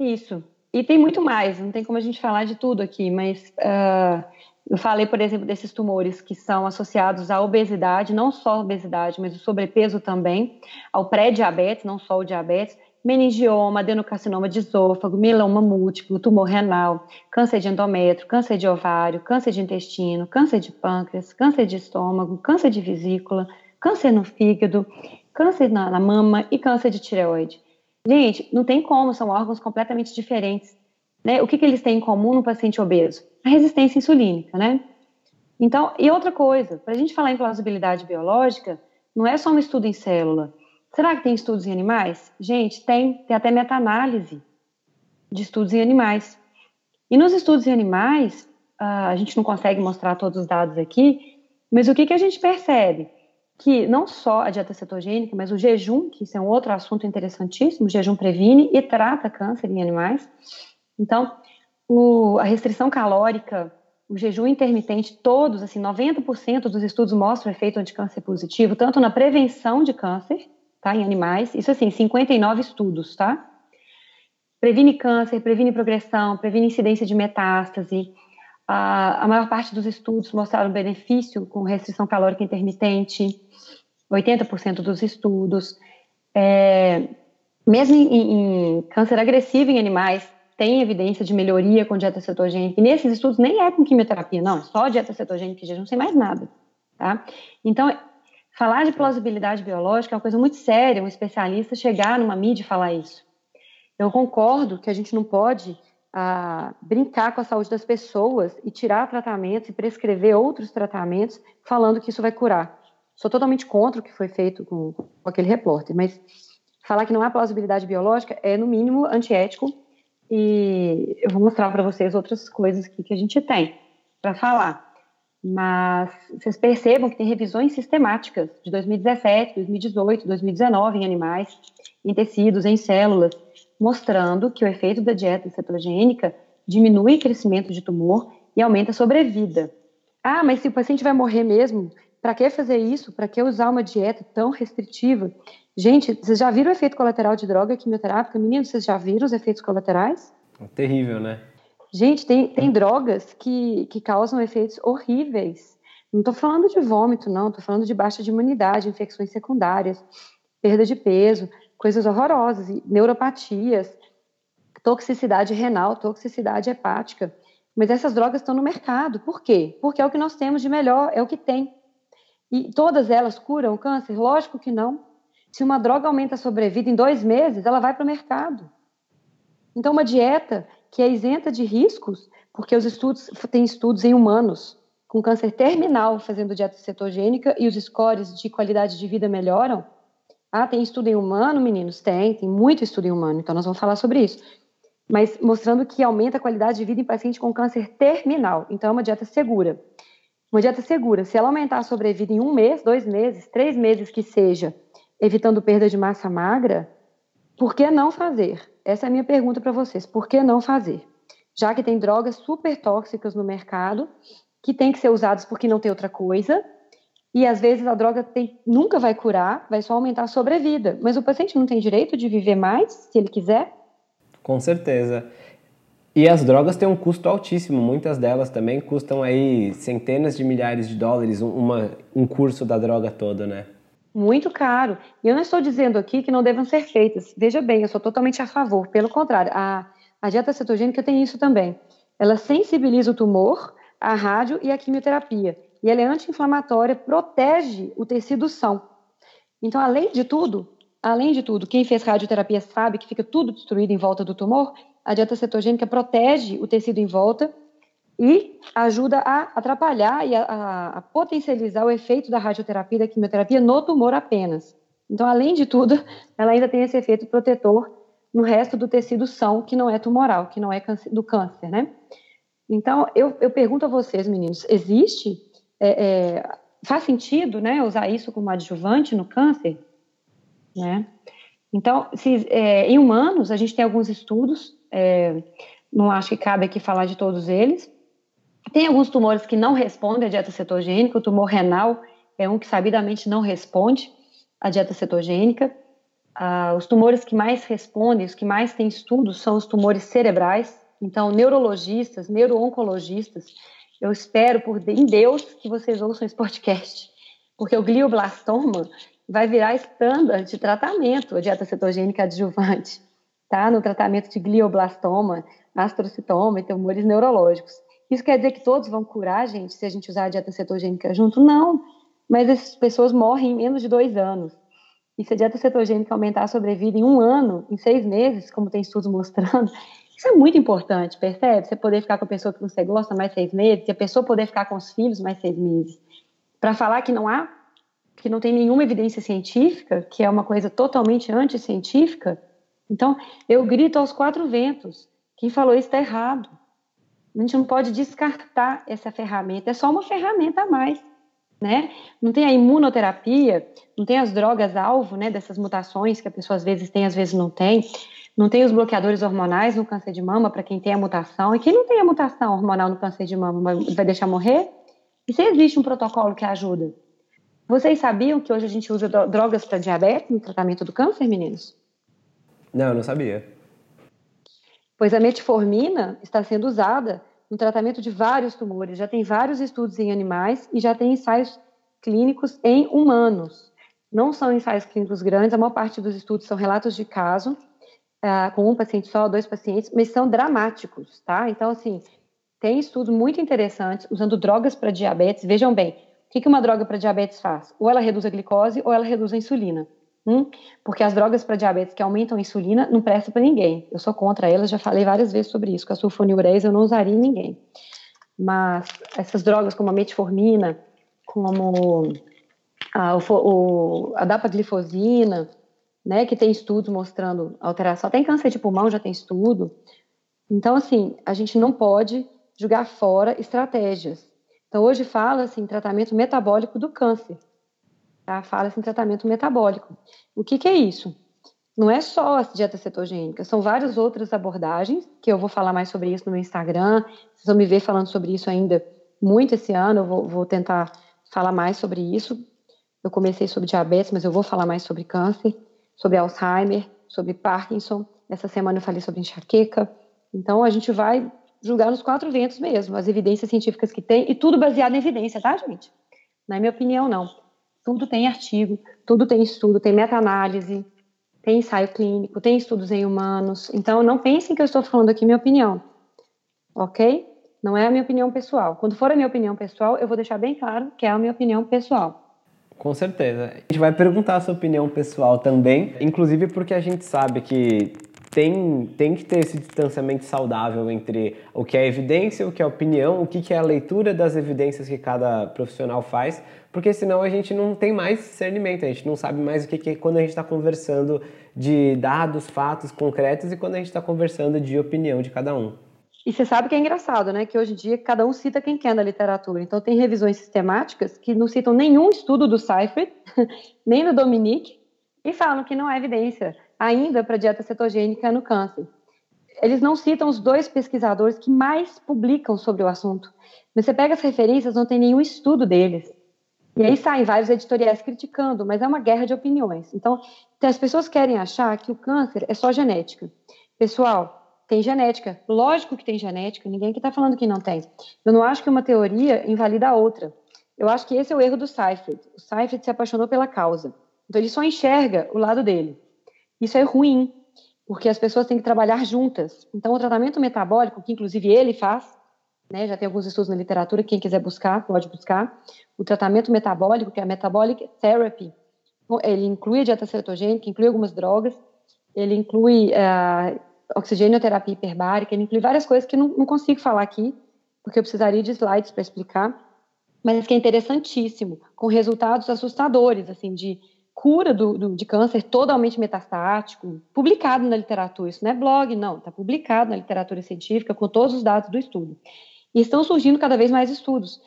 Isso. E tem muito mais, não tem como a gente falar de tudo aqui, mas uh, eu falei, por exemplo, desses tumores que são associados à obesidade, não só a obesidade, mas o sobrepeso também, ao pré-diabetes, não só o diabetes, meningioma, adenocarcinoma de esôfago, mieloma múltiplo, tumor renal, câncer de endométrio, câncer de ovário, câncer de intestino, câncer de pâncreas, câncer de estômago, câncer de vesícula, câncer no fígado, câncer na, na mama e câncer de tireoide. Gente, não tem como, são órgãos completamente diferentes. Né? O que, que eles têm em comum no paciente obeso? A resistência insulínica, né? Então, e outra coisa, para a gente falar em plausibilidade biológica, não é só um estudo em célula. Será que tem estudos em animais? Gente, tem, tem até meta-análise de estudos em animais. E nos estudos em animais, a gente não consegue mostrar todos os dados aqui, mas o que, que a gente percebe? Que não só a dieta cetogênica, mas o jejum, que isso é um outro assunto interessantíssimo, o jejum previne e trata câncer em animais. Então, o, a restrição calórica o jejum intermitente, todos, assim, 90% dos estudos mostram efeito anticâncer positivo, tanto na prevenção de câncer, tá, em animais, isso assim, 59 estudos, tá? Previne câncer, previne progressão, previne incidência de metástase. A, a maior parte dos estudos mostraram benefício com restrição calórica intermitente, 80% dos estudos. É, mesmo em, em câncer agressivo em animais, tem evidência de melhoria com dieta cetogênica. E nesses estudos nem é com quimioterapia, não, só dieta cetogênica e jejum, sem mais nada, tá? Então, falar de plausibilidade biológica é uma coisa muito séria, um especialista chegar numa mídia e falar isso. Eu concordo que a gente não pode ah, brincar com a saúde das pessoas e tirar tratamentos e prescrever outros tratamentos falando que isso vai curar. Sou totalmente contra o que foi feito com, com aquele repórter, mas falar que não há plausibilidade biológica é, no mínimo, antiético e eu vou mostrar para vocês outras coisas aqui que a gente tem para falar. Mas vocês percebam que tem revisões sistemáticas de 2017, 2018, 2019 em animais, em tecidos, em células, mostrando que o efeito da dieta cetogênica diminui o crescimento de tumor e aumenta a sobrevida. Ah, mas se o paciente vai morrer mesmo, para que fazer isso? Para que usar uma dieta tão restritiva? Gente, vocês já viram o efeito colateral de droga quimioterápica? Meninos, vocês já viram os efeitos colaterais? É terrível, né? Gente, tem, tem drogas que, que causam efeitos horríveis. Não estou falando de vômito, não. Estou falando de baixa de imunidade, infecções secundárias, perda de peso, coisas horrorosas, neuropatias, toxicidade renal, toxicidade hepática. Mas essas drogas estão no mercado. Por quê? Porque é o que nós temos de melhor, é o que tem. E todas elas curam o câncer? Lógico que não. Se uma droga aumenta a sobrevida em dois meses, ela vai para o mercado. Então, uma dieta que é isenta de riscos, porque os estudos tem estudos em humanos com câncer terminal fazendo dieta cetogênica e os scores de qualidade de vida melhoram. Ah, tem estudo em humano, meninos? Tem, tem muito estudo em humano, então nós vamos falar sobre isso. Mas mostrando que aumenta a qualidade de vida em paciente com câncer terminal. Então, é uma dieta segura. Uma dieta segura, se ela aumentar a sobrevida em um mês, dois meses, três meses que seja, evitando perda de massa magra, por que não fazer? Essa é a minha pergunta para vocês. Por que não fazer? Já que tem drogas super tóxicas no mercado, que tem que ser usadas porque não tem outra coisa, e às vezes a droga tem, nunca vai curar, vai só aumentar a sobrevida. Mas o paciente não tem direito de viver mais, se ele quiser? Com certeza. E as drogas têm um custo altíssimo, muitas delas também custam aí centenas de milhares de dólares uma, um curso da droga toda, né? muito caro. E eu não estou dizendo aqui que não devam ser feitas. Veja bem, eu sou totalmente a favor. Pelo contrário, a, a dieta cetogênica tem isso também. Ela sensibiliza o tumor, a rádio e a quimioterapia. E ela é anti-inflamatória, protege o tecido são. Então, além de tudo, além de tudo, quem fez radioterapia sabe que fica tudo destruído em volta do tumor. A dieta cetogênica protege o tecido em volta e ajuda a atrapalhar e a, a, a, potencializar o efeito da radioterapia da quimioterapia no tumor apenas. Então, além de tudo, ela ainda tem esse efeito protetor no resto do tecido são, que não é tumoral, que não é do câncer, né? Então, eu, eu pergunto a vocês, meninos, existe, é, é, faz sentido, né, usar isso como adjuvante no câncer? Né? Então, se, é, em humanos, a gente tem alguns estudos, é, não acho que cabe aqui falar de todos eles, tem alguns tumores que não respondem à dieta cetogênica, o tumor renal é um que sabidamente não responde à dieta cetogênica. Ah, os tumores que mais respondem, os que mais têm estudos, são os tumores cerebrais. Então, neurologistas, neurooncologistas, eu espero por em Deus que vocês ouçam esse podcast, porque o glioblastoma vai virar estándar de tratamento a dieta cetogênica adjuvante, tá? No tratamento de glioblastoma, astrocitoma e tumores neurológicos. Isso quer dizer que todos vão curar, gente, se a gente usar a dieta cetogênica junto? Não, mas essas pessoas morrem em menos de dois anos. E se a dieta cetogênica aumentar a sobrevida em um ano, em seis meses, como tem estudos mostrando, isso é muito importante, percebe? Você poder ficar com a pessoa que você gosta mais seis meses, e a pessoa poder ficar com os filhos mais seis meses. Para falar que não há, que não tem nenhuma evidência científica, que é uma coisa totalmente anticientífica, então eu grito aos quatro ventos. Quem falou isso está errado. A gente não pode descartar essa ferramenta, é só uma ferramenta a mais. Né? Não tem a imunoterapia, não tem as drogas alvo, né, dessas mutações que a pessoa às vezes tem, às vezes não tem. Não tem os bloqueadores hormonais no câncer de mama para quem tem a mutação. E quem não tem a mutação hormonal no câncer de mama vai deixar morrer? E se existe um protocolo que ajuda? Vocês sabiam que hoje a gente usa drogas para diabetes no tratamento do câncer, meninos? Não, eu não sabia. Pois a metformina está sendo usada no tratamento de vários tumores. Já tem vários estudos em animais e já tem ensaios clínicos em humanos. Não são ensaios clínicos grandes, a maior parte dos estudos são relatos de caso, uh, com um paciente só, dois pacientes, mas são dramáticos, tá? Então, assim, tem estudos muito interessantes usando drogas para diabetes. Vejam bem, o que uma droga para diabetes faz? Ou ela reduz a glicose ou ela reduz a insulina. Hum? Porque as drogas para diabetes que aumentam a insulina não prestam para ninguém. Eu sou contra elas, já falei várias vezes sobre isso. Com a sulfonilurease eu não usaria em ninguém. Mas essas drogas como a metformina, como a, o, a dapaglifosina, né, que tem estudos mostrando alteração, tem câncer de pulmão, já tem estudo. Então, assim, a gente não pode jogar fora estratégias. Então, hoje fala-se em tratamento metabólico do câncer. Tá? Fala-se em tratamento metabólico. O que, que é isso? Não é só a dieta cetogênica, são várias outras abordagens, que eu vou falar mais sobre isso no meu Instagram. Vocês vão me ver falando sobre isso ainda muito esse ano, eu vou, vou tentar falar mais sobre isso. Eu comecei sobre diabetes, mas eu vou falar mais sobre câncer, sobre Alzheimer, sobre Parkinson. Essa semana eu falei sobre enxaqueca. Então, a gente vai julgar nos quatro ventos mesmo, as evidências científicas que tem, e tudo baseado em evidência, tá, gente? Não é minha opinião, não. Tudo tem artigo, tudo tem estudo, tem meta-análise, tem ensaio clínico, tem estudos em humanos. Então, não pensem que eu estou falando aqui minha opinião, ok? Não é a minha opinião pessoal. Quando for a minha opinião pessoal, eu vou deixar bem claro que é a minha opinião pessoal. Com certeza. A gente vai perguntar a sua opinião pessoal também, inclusive porque a gente sabe que tem, tem que ter esse distanciamento saudável entre o que é evidência, o que é opinião, o que é a leitura das evidências que cada profissional faz, porque senão a gente não tem mais discernimento, a gente não sabe mais o que, que é quando a gente está conversando de dados, fatos concretos e quando a gente está conversando de opinião de cada um. E você sabe que é engraçado, né? Que hoje em dia cada um cita quem quer na literatura. Então tem revisões sistemáticas que não citam nenhum estudo do Seifert, nem do Dominique, e falam que não há evidência ainda para dieta cetogênica no câncer. Eles não citam os dois pesquisadores que mais publicam sobre o assunto. Mas você pega as referências, não tem nenhum estudo deles. E aí saem vários editoriais criticando, mas é uma guerra de opiniões. Então, as pessoas querem achar que o câncer é só genética. Pessoal, tem genética. Lógico que tem genética, ninguém que está falando que não tem. Eu não acho que uma teoria invalida a outra. Eu acho que esse é o erro do Seifert. O Seifert se apaixonou pela causa. Então, ele só enxerga o lado dele. Isso é ruim, porque as pessoas têm que trabalhar juntas. Então, o tratamento metabólico, que inclusive ele faz, né, já tem alguns estudos na literatura, quem quiser buscar, pode buscar. O tratamento metabólico, que é a metabolic therapy, ele inclui a dieta cetogênica, inclui algumas drogas, ele inclui uh, oxigenoterapia hiperbárica, ele inclui várias coisas que não, não consigo falar aqui, porque eu precisaria de slides para explicar, mas que é interessantíssimo, com resultados assustadores, assim, de cura do, do, de câncer totalmente metastático, publicado na literatura. Isso não é blog, não, está publicado na literatura científica com todos os dados do estudo. E estão surgindo cada vez mais estudos,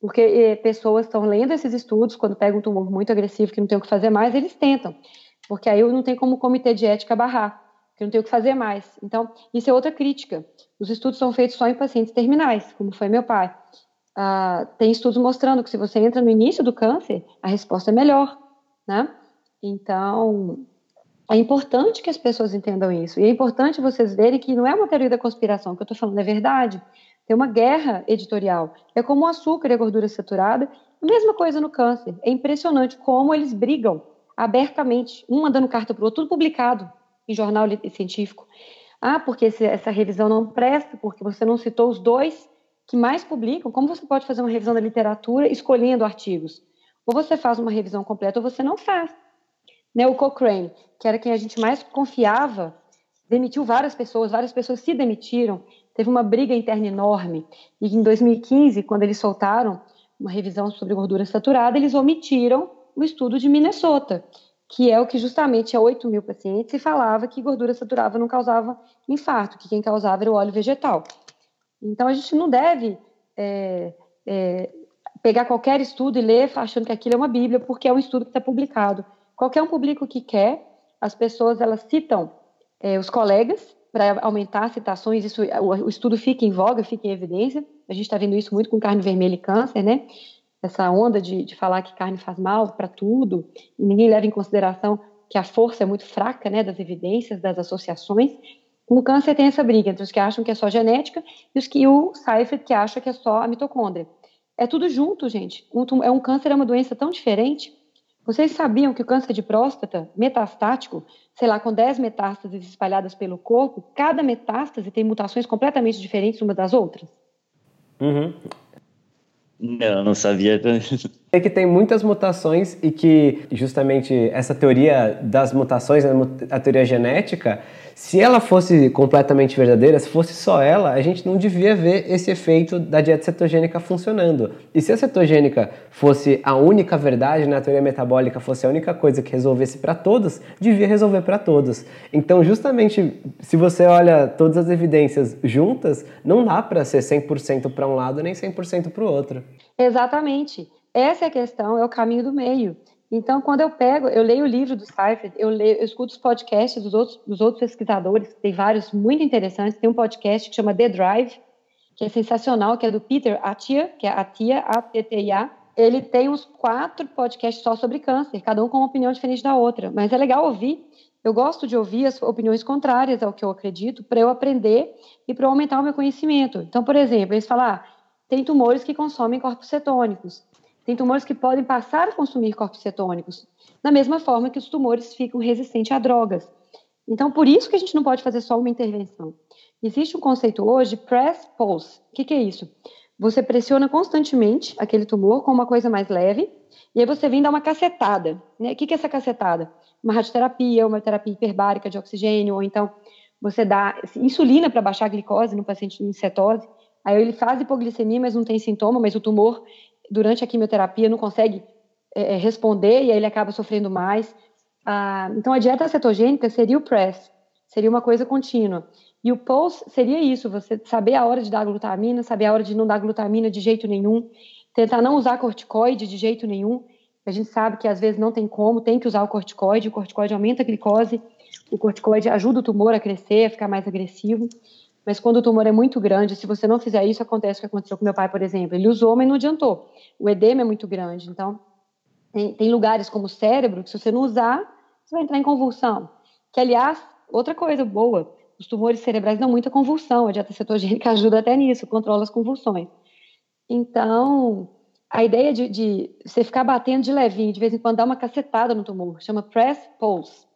porque eh, pessoas estão lendo esses estudos, quando pegam um tumor muito agressivo que não tem o que fazer mais, eles tentam, porque aí não tem como o comitê de ética barrar, que não tem o que fazer mais. Então, isso é outra crítica. Os estudos são feitos só em pacientes terminais, como foi meu pai. Ah, tem estudos mostrando que se você entra no início do câncer, a resposta é melhor né? Então, é importante que as pessoas entendam isso. E é importante vocês verem que não é uma teoria da conspiração, que eu estou falando é verdade. Tem uma guerra editorial. É como o açúcar e a gordura saturada, mesma coisa no câncer. É impressionante como eles brigam abertamente, um mandando carta para o outro, tudo publicado em jornal científico. Ah, porque esse, essa revisão não presta, porque você não citou os dois que mais publicam. Como você pode fazer uma revisão da literatura escolhendo artigos? Ou você faz uma revisão completa ou você não faz. Né, o Cochrane, que era quem a gente mais confiava, demitiu várias pessoas, várias pessoas se demitiram, teve uma briga interna enorme. E em 2015, quando eles soltaram uma revisão sobre gordura saturada, eles omitiram o estudo de Minnesota, que é o que justamente a 8 mil pacientes se falava que gordura saturada não causava infarto, que quem causava era o óleo vegetal. Então a gente não deve é, é, pegar qualquer estudo e ler achando que aquilo é uma bíblia, porque é um estudo que está publicado. Qualquer um publica o que quer, as pessoas elas citam é, os colegas para aumentar citações, isso, o, estudo fica em voga, fica em evidência. A gente está vendo isso muito com carne vermelha e câncer, né? Essa onda de, de falar que carne faz mal para tudo, e ninguém leva em consideração que a força é muito fraca, né, das evidências, das associações. Com o câncer tem essa briga entre os que acham que é só genética e os que o Seifert que acha que é só a mitocôndria. É tudo junto, gente. Um, é um câncer é uma doença tão diferente vocês sabiam que o câncer de próstata metastático, sei lá, com 10 metástases espalhadas pelo corpo, cada metástase tem mutações completamente diferentes umas das outras? Uhum. Não, não sabia. É que tem muitas mutações e que justamente essa teoria das mutações, a teoria genética, se ela fosse completamente verdadeira, se fosse só ela, a gente não devia ver esse efeito da dieta cetogênica funcionando. E se a cetogênica fosse a única verdade, na teoria metabólica fosse a única coisa que resolvesse para todos, devia resolver para todos. Então, justamente, se você olha todas as evidências juntas, não dá para ser 100% para um lado nem 100% para o outro. Exatamente. Essa é a questão, é o caminho do meio. Então, quando eu pego, eu leio o livro do Seifert, eu, leio, eu escuto os podcasts dos outros, dos outros pesquisadores, tem vários muito interessantes. Tem um podcast que chama The Drive, que é sensacional, que é do Peter Attia, que é Atia, A-T-T-I-A. Ele tem uns quatro podcasts só sobre câncer, cada um com uma opinião diferente da outra. Mas é legal ouvir. Eu gosto de ouvir as opiniões contrárias ao que eu acredito, para eu aprender e para aumentar o meu conhecimento. Então, por exemplo, eles falam, ah, tem tumores que consomem corpos cetônicos. Tem tumores que podem passar a consumir corpos cetônicos, da mesma forma que os tumores ficam resistentes a drogas. Então, por isso que a gente não pode fazer só uma intervenção. Existe um conceito hoje, press pulse. O que, que é isso? Você pressiona constantemente aquele tumor com uma coisa mais leve, e aí você vem dar uma cacetada. Né? O que, que é essa cacetada? Uma radioterapia, uma terapia hiperbárica de oxigênio, ou então você dá insulina para baixar a glicose no paciente em cetose. Aí ele faz hipoglicemia, mas não tem sintoma, mas o tumor durante a quimioterapia não consegue é, é, responder e aí ele acaba sofrendo mais. Ah, então, a dieta cetogênica seria o PRESS, seria uma coisa contínua. E o POS seria isso, você saber a hora de dar glutamina, saber a hora de não dar glutamina de jeito nenhum, tentar não usar corticoide de jeito nenhum. A gente sabe que às vezes não tem como, tem que usar o corticoide, o corticoide aumenta a glicose, o corticoide ajuda o tumor a crescer, a ficar mais agressivo. Mas quando o tumor é muito grande, se você não fizer isso, acontece o que aconteceu com meu pai, por exemplo. Ele usou, mas não adiantou. O edema é muito grande. Então, tem, tem lugares como o cérebro que, se você não usar, você vai entrar em convulsão. Que, aliás, outra coisa boa, os tumores cerebrais dão muita convulsão. A dieta cetogênica ajuda até nisso, controla as convulsões. Então, a ideia de, de, você ficar batendo de levinho, de vez em quando dar uma cacetada no tumor, chama press pulse.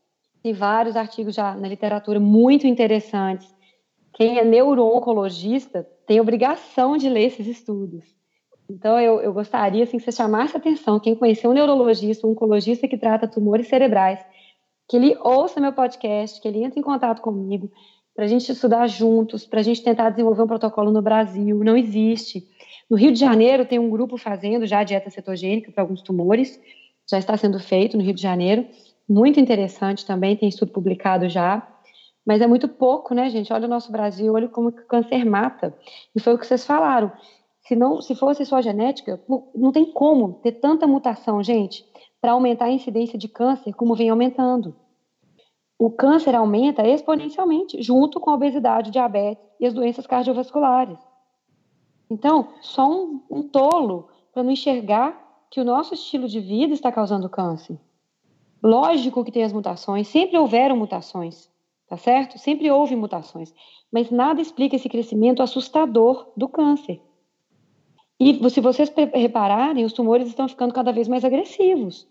Tem vários artigos já na literatura muito interessantes quem é neuro-oncologista tem obrigação de ler esses estudos. Então, eu, eu gostaria assim, que você chamasse atenção, quem conhecer um neurologista, um oncologista que trata tumores cerebrais, que ele ouça meu podcast, que ele entre em contato comigo, para a gente estudar juntos, para a gente tentar desenvolver um protocolo no Brasil. Não existe. No Rio de Janeiro, tem um grupo fazendo já dieta cetogênica para alguns tumores, já está sendo feito no Rio de Janeiro. Muito interessante também, tem estudo publicado já. Mas é muito pouco, né, gente? Olha o nosso Brasil, olha como o câncer mata. E foi o que vocês falaram. Se, não, se fosse só genética, não tem como ter tanta mutação, gente, para aumentar a incidência de câncer como vem aumentando. O câncer aumenta exponencialmente, junto com a obesidade, diabetes e as doenças cardiovasculares. Então, só um, um tolo para não enxergar que o nosso estilo de vida está causando câncer. Lógico que tem as mutações, sempre houveram mutações tá certo? Sempre houve mutações, mas nada explica esse crescimento assustador do câncer. E se vocês repararem, os tumores estão ficando cada vez mais agressivos.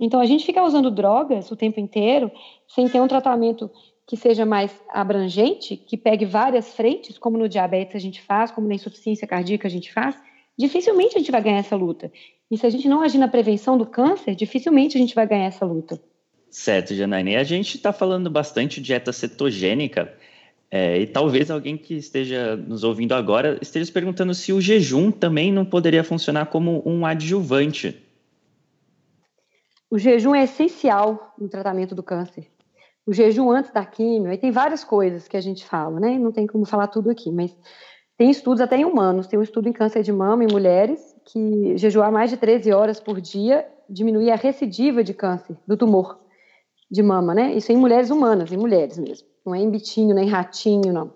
Então, a gente ficar usando drogas o tempo inteiro, sem ter um tratamento que seja mais abrangente, que pegue várias frentes, como no diabetes a gente faz, como na insuficiência cardíaca a gente faz, dificilmente a gente vai ganhar essa luta. E se a gente não agir na prevenção do câncer, dificilmente a gente vai ganhar essa luta. Certo, Janaína. E a gente está falando bastante de dieta cetogênica, é, e talvez alguém que esteja nos ouvindo agora esteja se perguntando se o jejum também não poderia funcionar como um adjuvante. O jejum é essencial no tratamento do câncer. O jejum antes da quimio, aí tem várias coisas que a gente fala, né? Não tem como falar tudo aqui, mas tem estudos até em humanos. Tem um estudo em câncer de mama em mulheres que jejuar mais de 13 horas por dia diminui a recidiva de câncer do tumor de mama, né? Isso em mulheres humanas, em mulheres mesmo. Não é em bitinho, nem ratinho, não.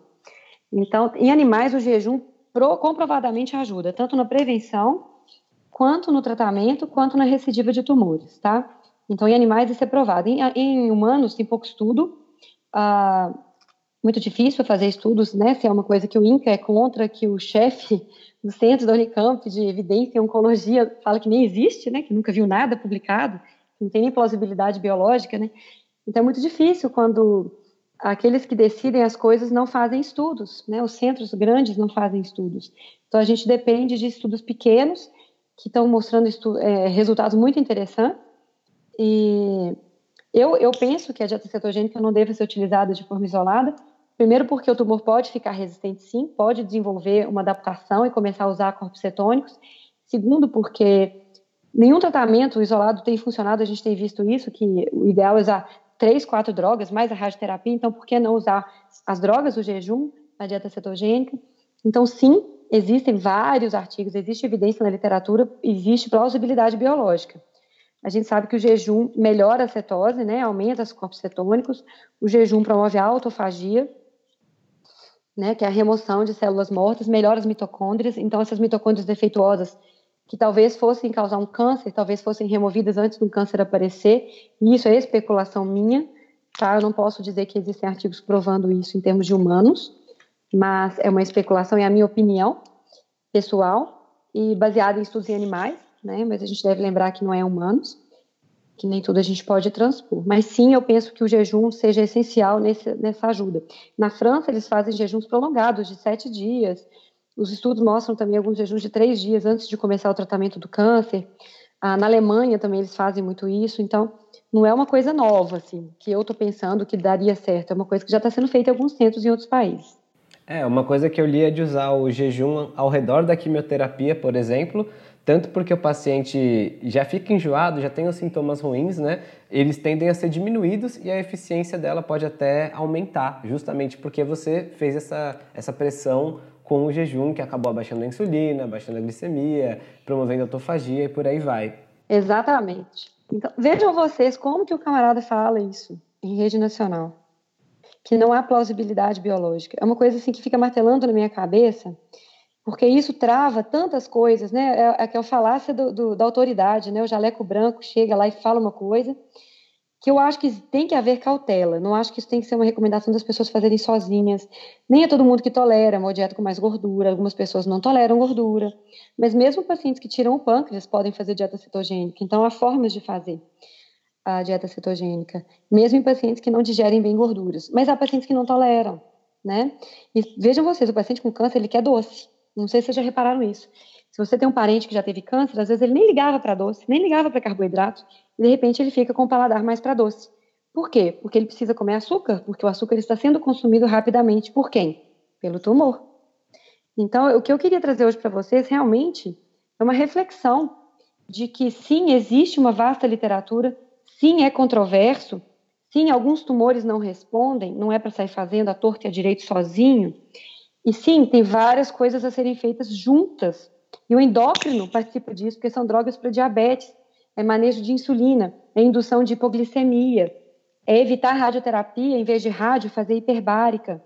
Então, em animais, o jejum pro, comprovadamente ajuda, tanto na prevenção quanto no tratamento, quanto na recidiva de tumores, tá? Então, em animais isso é provado. Em, em humanos tem pouco estudo, ah, muito difícil fazer estudos, né? Se é uma coisa que o INCA é contra, que o chefe do centro da Unicamp de evidência em oncologia fala que nem existe, né? Que nunca viu nada publicado, não tem nem plausibilidade biológica, né? Então, é muito difícil quando aqueles que decidem as coisas não fazem estudos, né? Os centros grandes não fazem estudos. Então, a gente depende de estudos pequenos que estão mostrando é, resultados muito interessantes. E eu, eu penso que a dieta cetogênica não deve ser utilizada de forma isolada. Primeiro, porque o tumor pode ficar resistente, sim, pode desenvolver uma adaptação e começar a usar corpos cetônicos. Segundo, porque nenhum tratamento isolado tem funcionado, a gente tem visto isso, que o ideal é usar três, quatro drogas, mais a radioterapia, então por que não usar as drogas, o jejum, a dieta cetogênica? Então, sim, existem vários artigos, existe evidência na literatura, existe plausibilidade biológica. A gente sabe que o jejum melhora a cetose, né, aumenta os corpos cetônicos, o jejum promove a autofagia, né, que é a remoção de células mortas, melhora as mitocôndrias, então essas mitocôndrias defeituosas que talvez fossem causar um câncer, talvez fossem removidas antes do câncer aparecer, e isso é especulação minha, tá? Eu não posso dizer que existem artigos provando isso em termos de humanos, mas é uma especulação, é a minha opinião pessoal e baseada em estudos em animais, né? Mas a gente deve lembrar que não é humanos, que nem tudo a gente pode transpor. Mas sim, eu penso que o jejum seja essencial nesse, nessa ajuda. Na França, eles fazem jejuns prolongados, de sete dias. Os estudos mostram também alguns jejuns de três dias antes de começar o tratamento do câncer. Ah, na Alemanha também eles fazem muito isso. Então, não é uma coisa nova, assim, que eu estou pensando que daria certo. É uma coisa que já está sendo feita em alguns centros em outros países. É, uma coisa que eu li é de usar o jejum ao redor da quimioterapia, por exemplo, tanto porque o paciente já fica enjoado, já tem os sintomas ruins, né? Eles tendem a ser diminuídos e a eficiência dela pode até aumentar, justamente porque você fez essa, essa pressão com o jejum, que acabou abaixando a insulina, abaixando a glicemia, promovendo a autofagia e por aí vai. Exatamente. Então, vejam vocês como que o camarada fala isso em rede nacional que não há plausibilidade biológica. É uma coisa assim que fica martelando na minha cabeça, porque isso trava tantas coisas, né? É, é que é a falácia do, do, da autoridade, né? O jaleco branco chega lá e fala uma coisa que eu acho que tem que haver cautela. Não acho que isso tem que ser uma recomendação das pessoas fazerem sozinhas. Nem é todo mundo que tolera uma dieta com mais gordura. Algumas pessoas não toleram gordura. Mas mesmo pacientes que tiram o pâncreas podem fazer dieta cetogênica. Então há formas de fazer a dieta cetogênica, mesmo em pacientes que não digerem bem gorduras. Mas há pacientes que não toleram, né? E vejam vocês, o paciente com câncer, ele quer doce. Não sei se vocês já repararam isso. Se você tem um parente que já teve câncer, às vezes ele nem ligava para doce, nem ligava para carboidrato, e de repente ele fica com o paladar mais para doce. Por quê? Porque ele precisa comer açúcar, porque o açúcar está sendo consumido rapidamente por quem? Pelo tumor. Então, o que eu queria trazer hoje para vocês realmente é uma reflexão de que sim, existe uma vasta literatura Sim, é controverso. Sim, alguns tumores não respondem, não é para sair fazendo a torta e a direito sozinho. E sim, tem várias coisas a serem feitas juntas. E o endócrino participa disso, porque são drogas para diabetes, é manejo de insulina, é indução de hipoglicemia, é evitar radioterapia, em vez de rádio, fazer hiperbárica.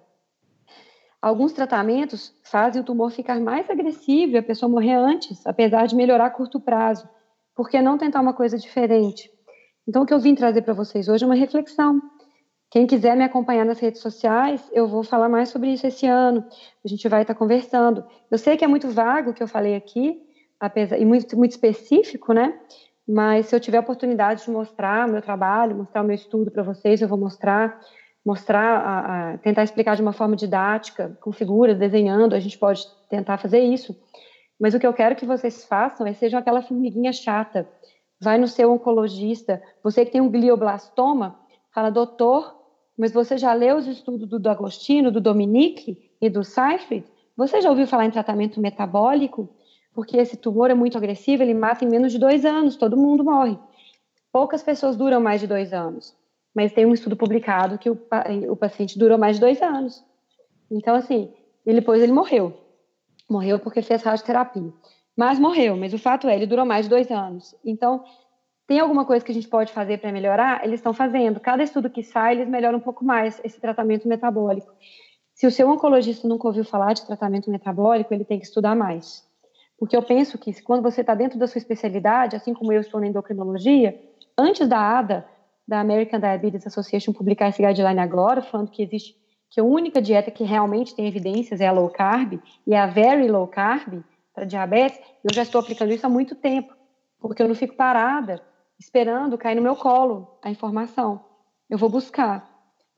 Alguns tratamentos fazem o tumor ficar mais agressivo e a pessoa morrer antes, apesar de melhorar a curto prazo. Por que não tentar uma coisa diferente? Então, o que eu vim trazer para vocês hoje é uma reflexão. Quem quiser me acompanhar nas redes sociais, eu vou falar mais sobre isso esse ano. A gente vai estar conversando. Eu sei que é muito vago o que eu falei aqui, apesar e muito, muito específico, né? mas se eu tiver a oportunidade de mostrar o meu trabalho, mostrar o meu estudo para vocês, eu vou mostrar, mostrar, a, a, tentar explicar de uma forma didática, com figuras, desenhando, a gente pode tentar fazer isso. Mas o que eu quero que vocês façam é sejam aquela formiguinha chata. Vai no seu oncologista, você que tem um glioblastoma, fala, doutor, mas você já leu os estudos do Agostino, do Dominique e do Seifert? Você já ouviu falar em tratamento metabólico? Porque esse tumor é muito agressivo, ele mata em menos de dois anos, todo mundo morre. Poucas pessoas duram mais de dois anos, mas tem um estudo publicado que o, o paciente durou mais de dois anos. Então, assim, ele, depois ele morreu. Morreu porque fez radioterapia. Mas morreu, mas o fato é, ele durou mais de dois anos. Então, tem alguma coisa que a gente pode fazer para melhorar? Eles estão fazendo. Cada estudo que sai, eles melhoram um pouco mais esse tratamento metabólico. Se o seu oncologista nunca ouviu falar de tratamento metabólico, ele tem que estudar mais. Porque eu penso que quando você está dentro da sua especialidade, assim como eu estou na endocrinologia, antes da ADA, da American Diabetes Association, publicar esse guideline agora, falando que existe que a única dieta que realmente tem evidências é a low carb e é a very low carb para diabetes, eu já estou aplicando isso há muito tempo, porque eu não fico parada esperando cair no meu colo a informação. Eu vou buscar.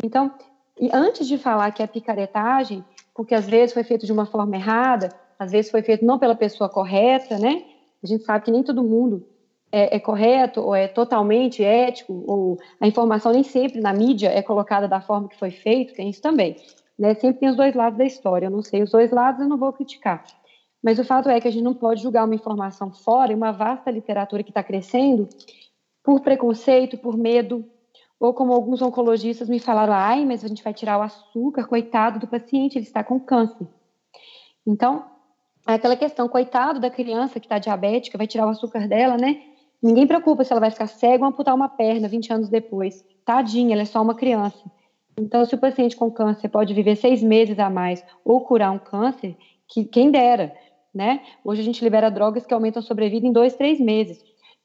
Então, e antes de falar que é picaretagem, porque às vezes foi feito de uma forma errada, às vezes foi feito não pela pessoa correta, né? A gente sabe que nem todo mundo é, é, correto ou é totalmente ético, ou a informação nem sempre na mídia é colocada da forma que foi feito, tem isso também. Né? Sempre tem os dois lados da história. Eu não sei os dois lados, eu não vou criticar. Mas o fato é que a gente não pode julgar uma informação fora, uma vasta literatura que está crescendo, por preconceito, por medo, ou como alguns oncologistas me falaram, ai, mas a gente vai tirar o açúcar, coitado do paciente, ele está com câncer. Então, é aquela questão, coitado da criança que está diabética, vai tirar o açúcar dela, né? Ninguém preocupa se ela vai ficar cega ou amputar uma perna 20 anos depois. Tadinha, ela é só uma criança. Então, se o paciente com câncer pode viver seis meses a mais ou curar um câncer, que quem dera, né? Hoje a gente libera drogas que aumentam a sobrevida em dois, três meses.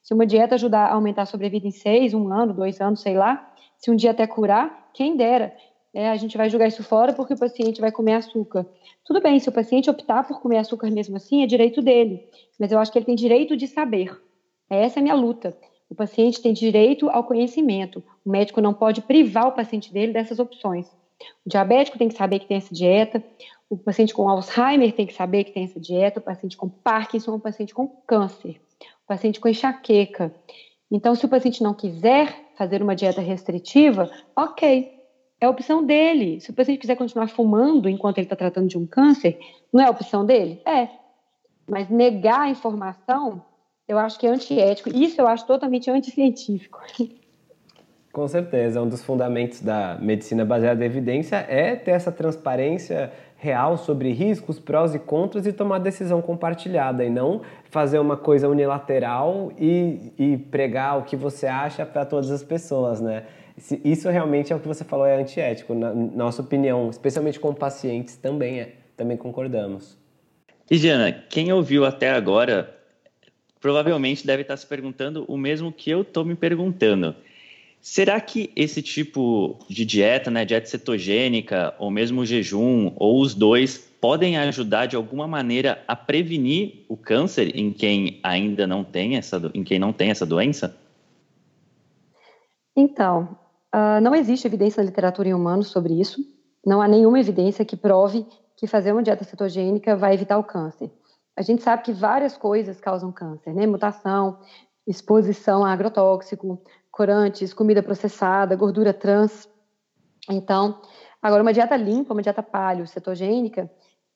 Se uma dieta ajudar a aumentar a sobrevida em seis, um ano, dois anos, sei lá, se um dia até curar, quem dera. É, a gente vai jogar isso fora porque o paciente vai comer açúcar. Tudo bem, se o paciente optar por comer açúcar mesmo assim, é direito dele. Mas eu acho que ele tem direito de saber. Essa é a minha luta. O paciente tem direito ao conhecimento. O médico não pode privar o paciente dele dessas opções. O diabético tem que saber que tem essa dieta. O paciente com Alzheimer tem que saber que tem essa dieta. O paciente com Parkinson, o paciente com câncer paciente com enxaqueca. Então, se o paciente não quiser fazer uma dieta restritiva, ok, é opção dele. Se o paciente quiser continuar fumando enquanto ele está tratando de um câncer, não é opção dele? É. Mas negar a informação, eu acho que é antiético. Isso eu acho totalmente anticientífico. Com certeza, um dos fundamentos da medicina baseada em evidência é ter essa transparência real sobre riscos, prós e contras e tomar decisão compartilhada e não fazer uma coisa unilateral e, e pregar o que você acha para todas as pessoas, né? Isso realmente é o que você falou, é antiético, na nossa opinião, especialmente com pacientes também é, também concordamos. E Diana, quem ouviu até agora provavelmente deve estar se perguntando o mesmo que eu estou me perguntando. Será que esse tipo de dieta, né, dieta cetogênica, ou mesmo jejum, ou os dois, podem ajudar de alguma maneira a prevenir o câncer em quem ainda não tem essa, em quem não tem essa doença? Então, uh, não existe evidência na literatura em humanos sobre isso. Não há nenhuma evidência que prove que fazer uma dieta cetogênica vai evitar o câncer. A gente sabe que várias coisas causam câncer, né? Mutação, exposição a agrotóxico, corantes, comida processada, gordura trans. Então, agora uma dieta limpa, uma dieta paleo, cetogênica,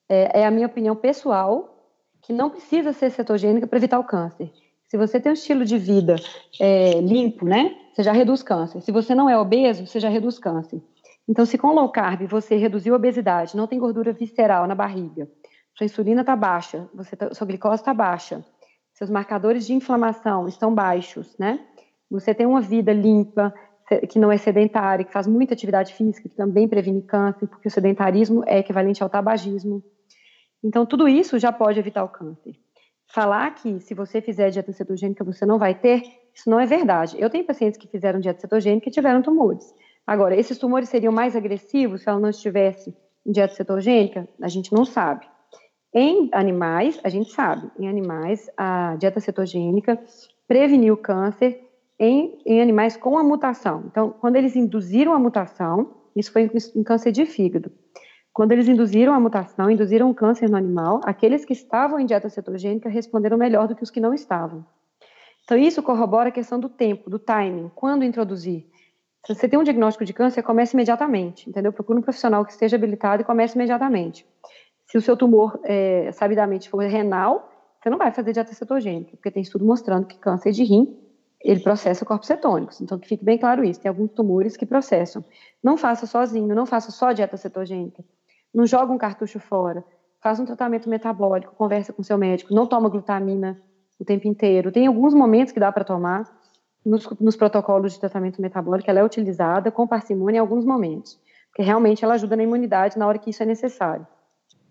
é, é a minha opinião pessoal, que não precisa ser cetogênica para evitar o câncer. Se você tem um estilo de vida é, limpo, né, você já reduz câncer. Se você não é obeso, você já reduz câncer. Então, se com low carb você reduziu a obesidade, não tem gordura visceral na barriga, sua insulina está baixa, você tá, sua glicose está baixa, seus marcadores de inflamação estão baixos, né? Você tem uma vida limpa, que não é sedentária, que faz muita atividade física, que também previne câncer, porque o sedentarismo é equivalente ao tabagismo. Então, tudo isso já pode evitar o câncer. Falar que se você fizer dieta cetogênica você não vai ter, isso não é verdade. Eu tenho pacientes que fizeram dieta cetogênica e tiveram tumores. Agora, esses tumores seriam mais agressivos se ela não estivesse em dieta cetogênica? A gente não sabe. Em animais, a gente sabe, em animais, a dieta cetogênica prevenir o câncer em, em animais com a mutação. Então, quando eles induziram a mutação, isso foi em câncer de fígado. Quando eles induziram a mutação, induziram o câncer no animal, aqueles que estavam em dieta cetogênica responderam melhor do que os que não estavam. Então, isso corrobora a questão do tempo, do timing, quando introduzir. Se você tem um diagnóstico de câncer, comece imediatamente, entendeu? Procure um profissional que esteja habilitado e comece imediatamente. Se o seu tumor, é, sabidamente, for renal, você não vai fazer dieta cetogênica, porque tem estudo mostrando que câncer de rim, ele processa corpos cetônicos. Então, que fique bem claro isso. Tem alguns tumores que processam. Não faça sozinho, não faça só dieta cetogênica. Não joga um cartucho fora. Faça um tratamento metabólico, conversa com seu médico. Não toma glutamina o tempo inteiro. Tem alguns momentos que dá para tomar, nos, nos, protocolos de tratamento metabólico, ela é utilizada com parcimônia em alguns momentos, porque realmente ela ajuda na imunidade na hora que isso é necessário.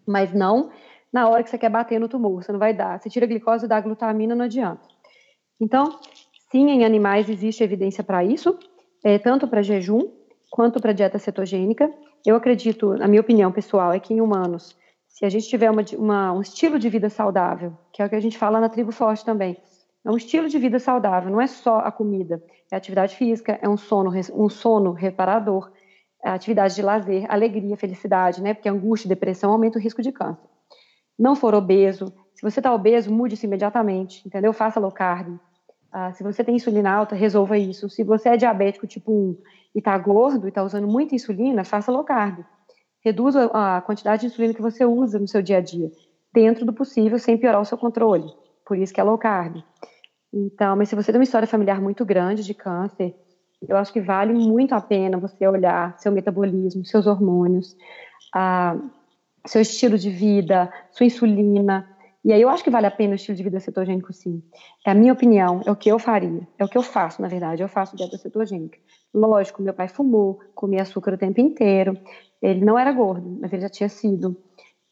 Mas não na hora que você quer bater no tumor, você não vai dar. Você tira a glicose e dá a glutamina, não adianta. Então, sim, em animais existe evidência para isso, é, tanto para jejum quanto para dieta cetogênica. Eu acredito, na minha opinião pessoal, é que em humanos, se a gente tiver uma, uma, um estilo de vida saudável, que é o que a gente fala na tribo forte também, é um estilo de vida saudável, não é só a comida, é atividade física, é um sono, um sono reparador, é atividade de lazer, alegria, felicidade, né? Porque angústia e depressão aumenta o risco de câncer. Não for obeso, se você está obeso, mude isso imediatamente, entendeu? Faça low carb. Ah, se você tem insulina alta, resolva isso. Se você é diabético tipo 1 e está gordo e está usando muita insulina, faça low carb. Reduza a quantidade de insulina que você usa no seu dia a dia, dentro do possível, sem piorar o seu controle. Por isso que é low carb. Então, mas se você tem uma história familiar muito grande de câncer, eu acho que vale muito a pena você olhar seu metabolismo, seus hormônios, a, seu estilo de vida, sua insulina. E aí eu acho que vale a pena o estilo de vida cetogênico, sim. É a minha opinião, é o que eu faria, é o que eu faço, na verdade. Eu faço dieta cetogênica. Lógico, meu pai fumou, comia açúcar o tempo inteiro. Ele não era gordo, mas ele já tinha sido.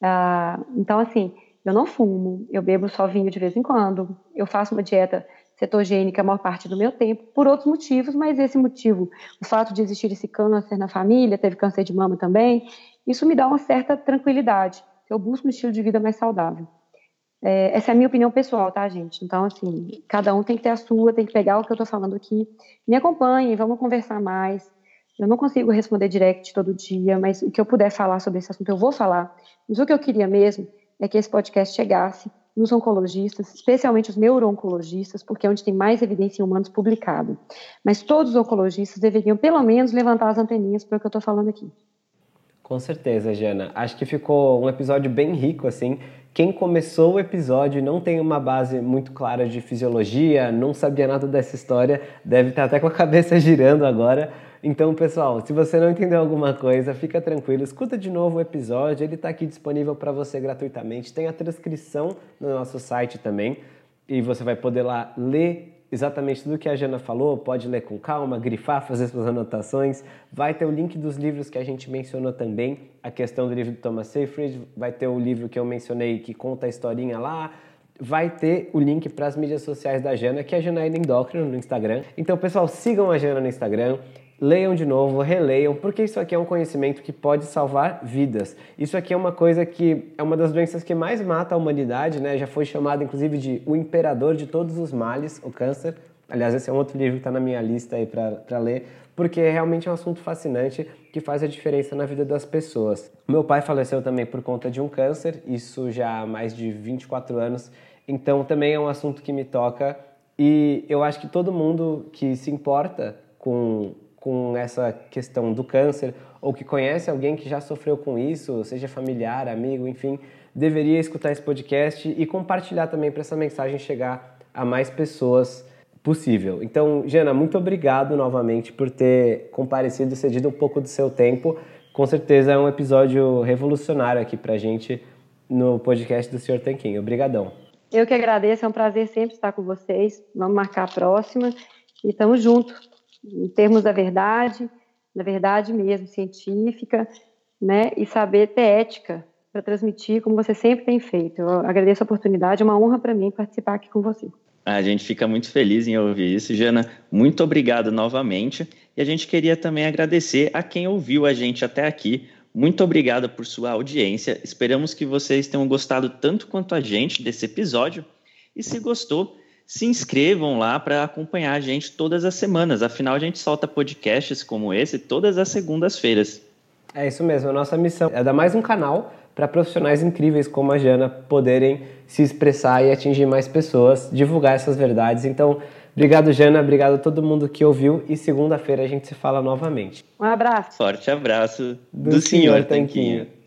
Ah, então, assim, eu não fumo, eu bebo só vinho de vez em quando, eu faço uma dieta cetogênica a maior parte do meu tempo, por outros motivos, mas esse motivo, o fato de existir esse câncer na família, teve câncer de mama também, isso me dá uma certa tranquilidade. Eu busco um estilo de vida mais saudável. É, essa é a minha opinião pessoal, tá, gente? Então, assim, cada um tem que ter a sua, tem que pegar o que eu tô falando aqui. Me acompanhem, vamos conversar mais. Eu não consigo responder direct todo dia, mas o que eu puder falar sobre esse assunto, eu vou falar. Mas o que eu queria mesmo é que esse podcast chegasse nos oncologistas, especialmente os neuro-oncologistas, porque é onde tem mais evidência em humanos publicado. Mas todos os oncologistas deveriam, pelo menos, levantar as anteninhas para o que eu estou falando aqui. Com certeza, Jana. Acho que ficou um episódio bem rico, assim. Quem começou o episódio e não tem uma base muito clara de fisiologia, não sabia nada dessa história, deve estar até com a cabeça girando agora, então, pessoal, se você não entendeu alguma coisa, fica tranquilo, escuta de novo o episódio, ele está aqui disponível para você gratuitamente. Tem a transcrição no nosso site também e você vai poder lá ler exatamente tudo que a Jana falou, pode ler com calma, grifar, fazer suas anotações. Vai ter o link dos livros que a gente mencionou também, a questão do livro do Thomas Seyfried, vai ter o livro que eu mencionei que conta a historinha lá, vai ter o link para as mídias sociais da Jana, que é a Janaína Endócrino no Instagram. Então, pessoal, sigam a Jana no Instagram leiam de novo, releiam, porque isso aqui é um conhecimento que pode salvar vidas. Isso aqui é uma coisa que é uma das doenças que mais mata a humanidade, né? Já foi chamado inclusive de o imperador de todos os males, o câncer. Aliás, esse é um outro livro que está na minha lista aí para ler, porque é realmente um assunto fascinante que faz a diferença na vida das pessoas. Meu pai faleceu também por conta de um câncer, isso já há mais de 24 anos, então também é um assunto que me toca e eu acho que todo mundo que se importa com com essa questão do câncer ou que conhece alguém que já sofreu com isso, seja familiar, amigo, enfim, deveria escutar esse podcast e compartilhar também para essa mensagem chegar a mais pessoas possível. Então, Jana, muito obrigado novamente por ter comparecido e cedido um pouco do seu tempo. Com certeza é um episódio revolucionário aqui para a gente no podcast do Sr. Tanquinho. Obrigadão. Eu que agradeço, é um prazer sempre estar com vocês. Vamos marcar a próxima e estamos juntos em termos da verdade, da verdade mesmo, científica, né? E saber ter ética para transmitir como você sempre tem feito. Eu agradeço a oportunidade, é uma honra para mim participar aqui com você. A gente fica muito feliz em ouvir isso. Jana, muito obrigado novamente. E a gente queria também agradecer a quem ouviu a gente até aqui. Muito obrigado por sua audiência. Esperamos que vocês tenham gostado tanto quanto a gente desse episódio. E se gostou, se inscrevam lá para acompanhar a gente todas as semanas. Afinal, a gente solta podcasts como esse todas as segundas-feiras. É isso mesmo, a nossa missão é dar mais um canal para profissionais incríveis como a Jana poderem se expressar e atingir mais pessoas, divulgar essas verdades. Então, obrigado, Jana, obrigado a todo mundo que ouviu e segunda-feira a gente se fala novamente. Um abraço. Forte abraço do, do senhor Tanquinho. Tanquinho.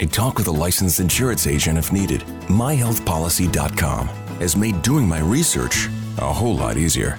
and talk with a licensed insurance agent if needed. MyHealthPolicy.com has made doing my research a whole lot easier.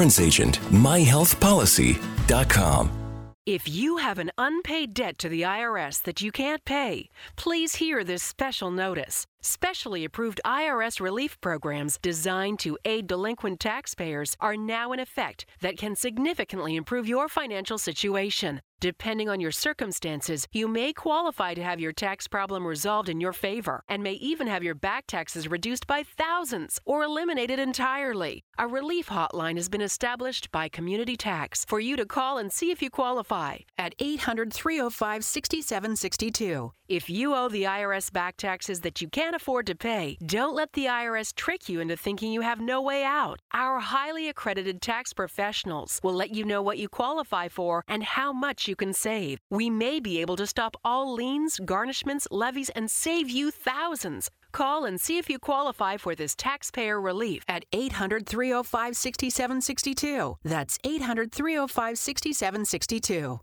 agent. myhealthpolicy.com. If you have an unpaid debt to the IRS that you can't pay, please hear this special notice. Specially approved IRS relief programs designed to aid delinquent taxpayers are now in effect that can significantly improve your financial situation. Depending on your circumstances, you may qualify to have your tax problem resolved in your favor and may even have your back taxes reduced by thousands or eliminated entirely. A relief hotline has been established by Community Tax for you to call and see if you qualify at 800 305 6762. If you owe the IRS back taxes that you can't afford to pay, don't let the IRS trick you into thinking you have no way out. Our highly accredited tax professionals will let you know what you qualify for and how much you can save. We may be able to stop all liens, garnishments, levies, and save you thousands. Call and see if you qualify for this taxpayer relief at 800 305 6762. That's 800 305 6762.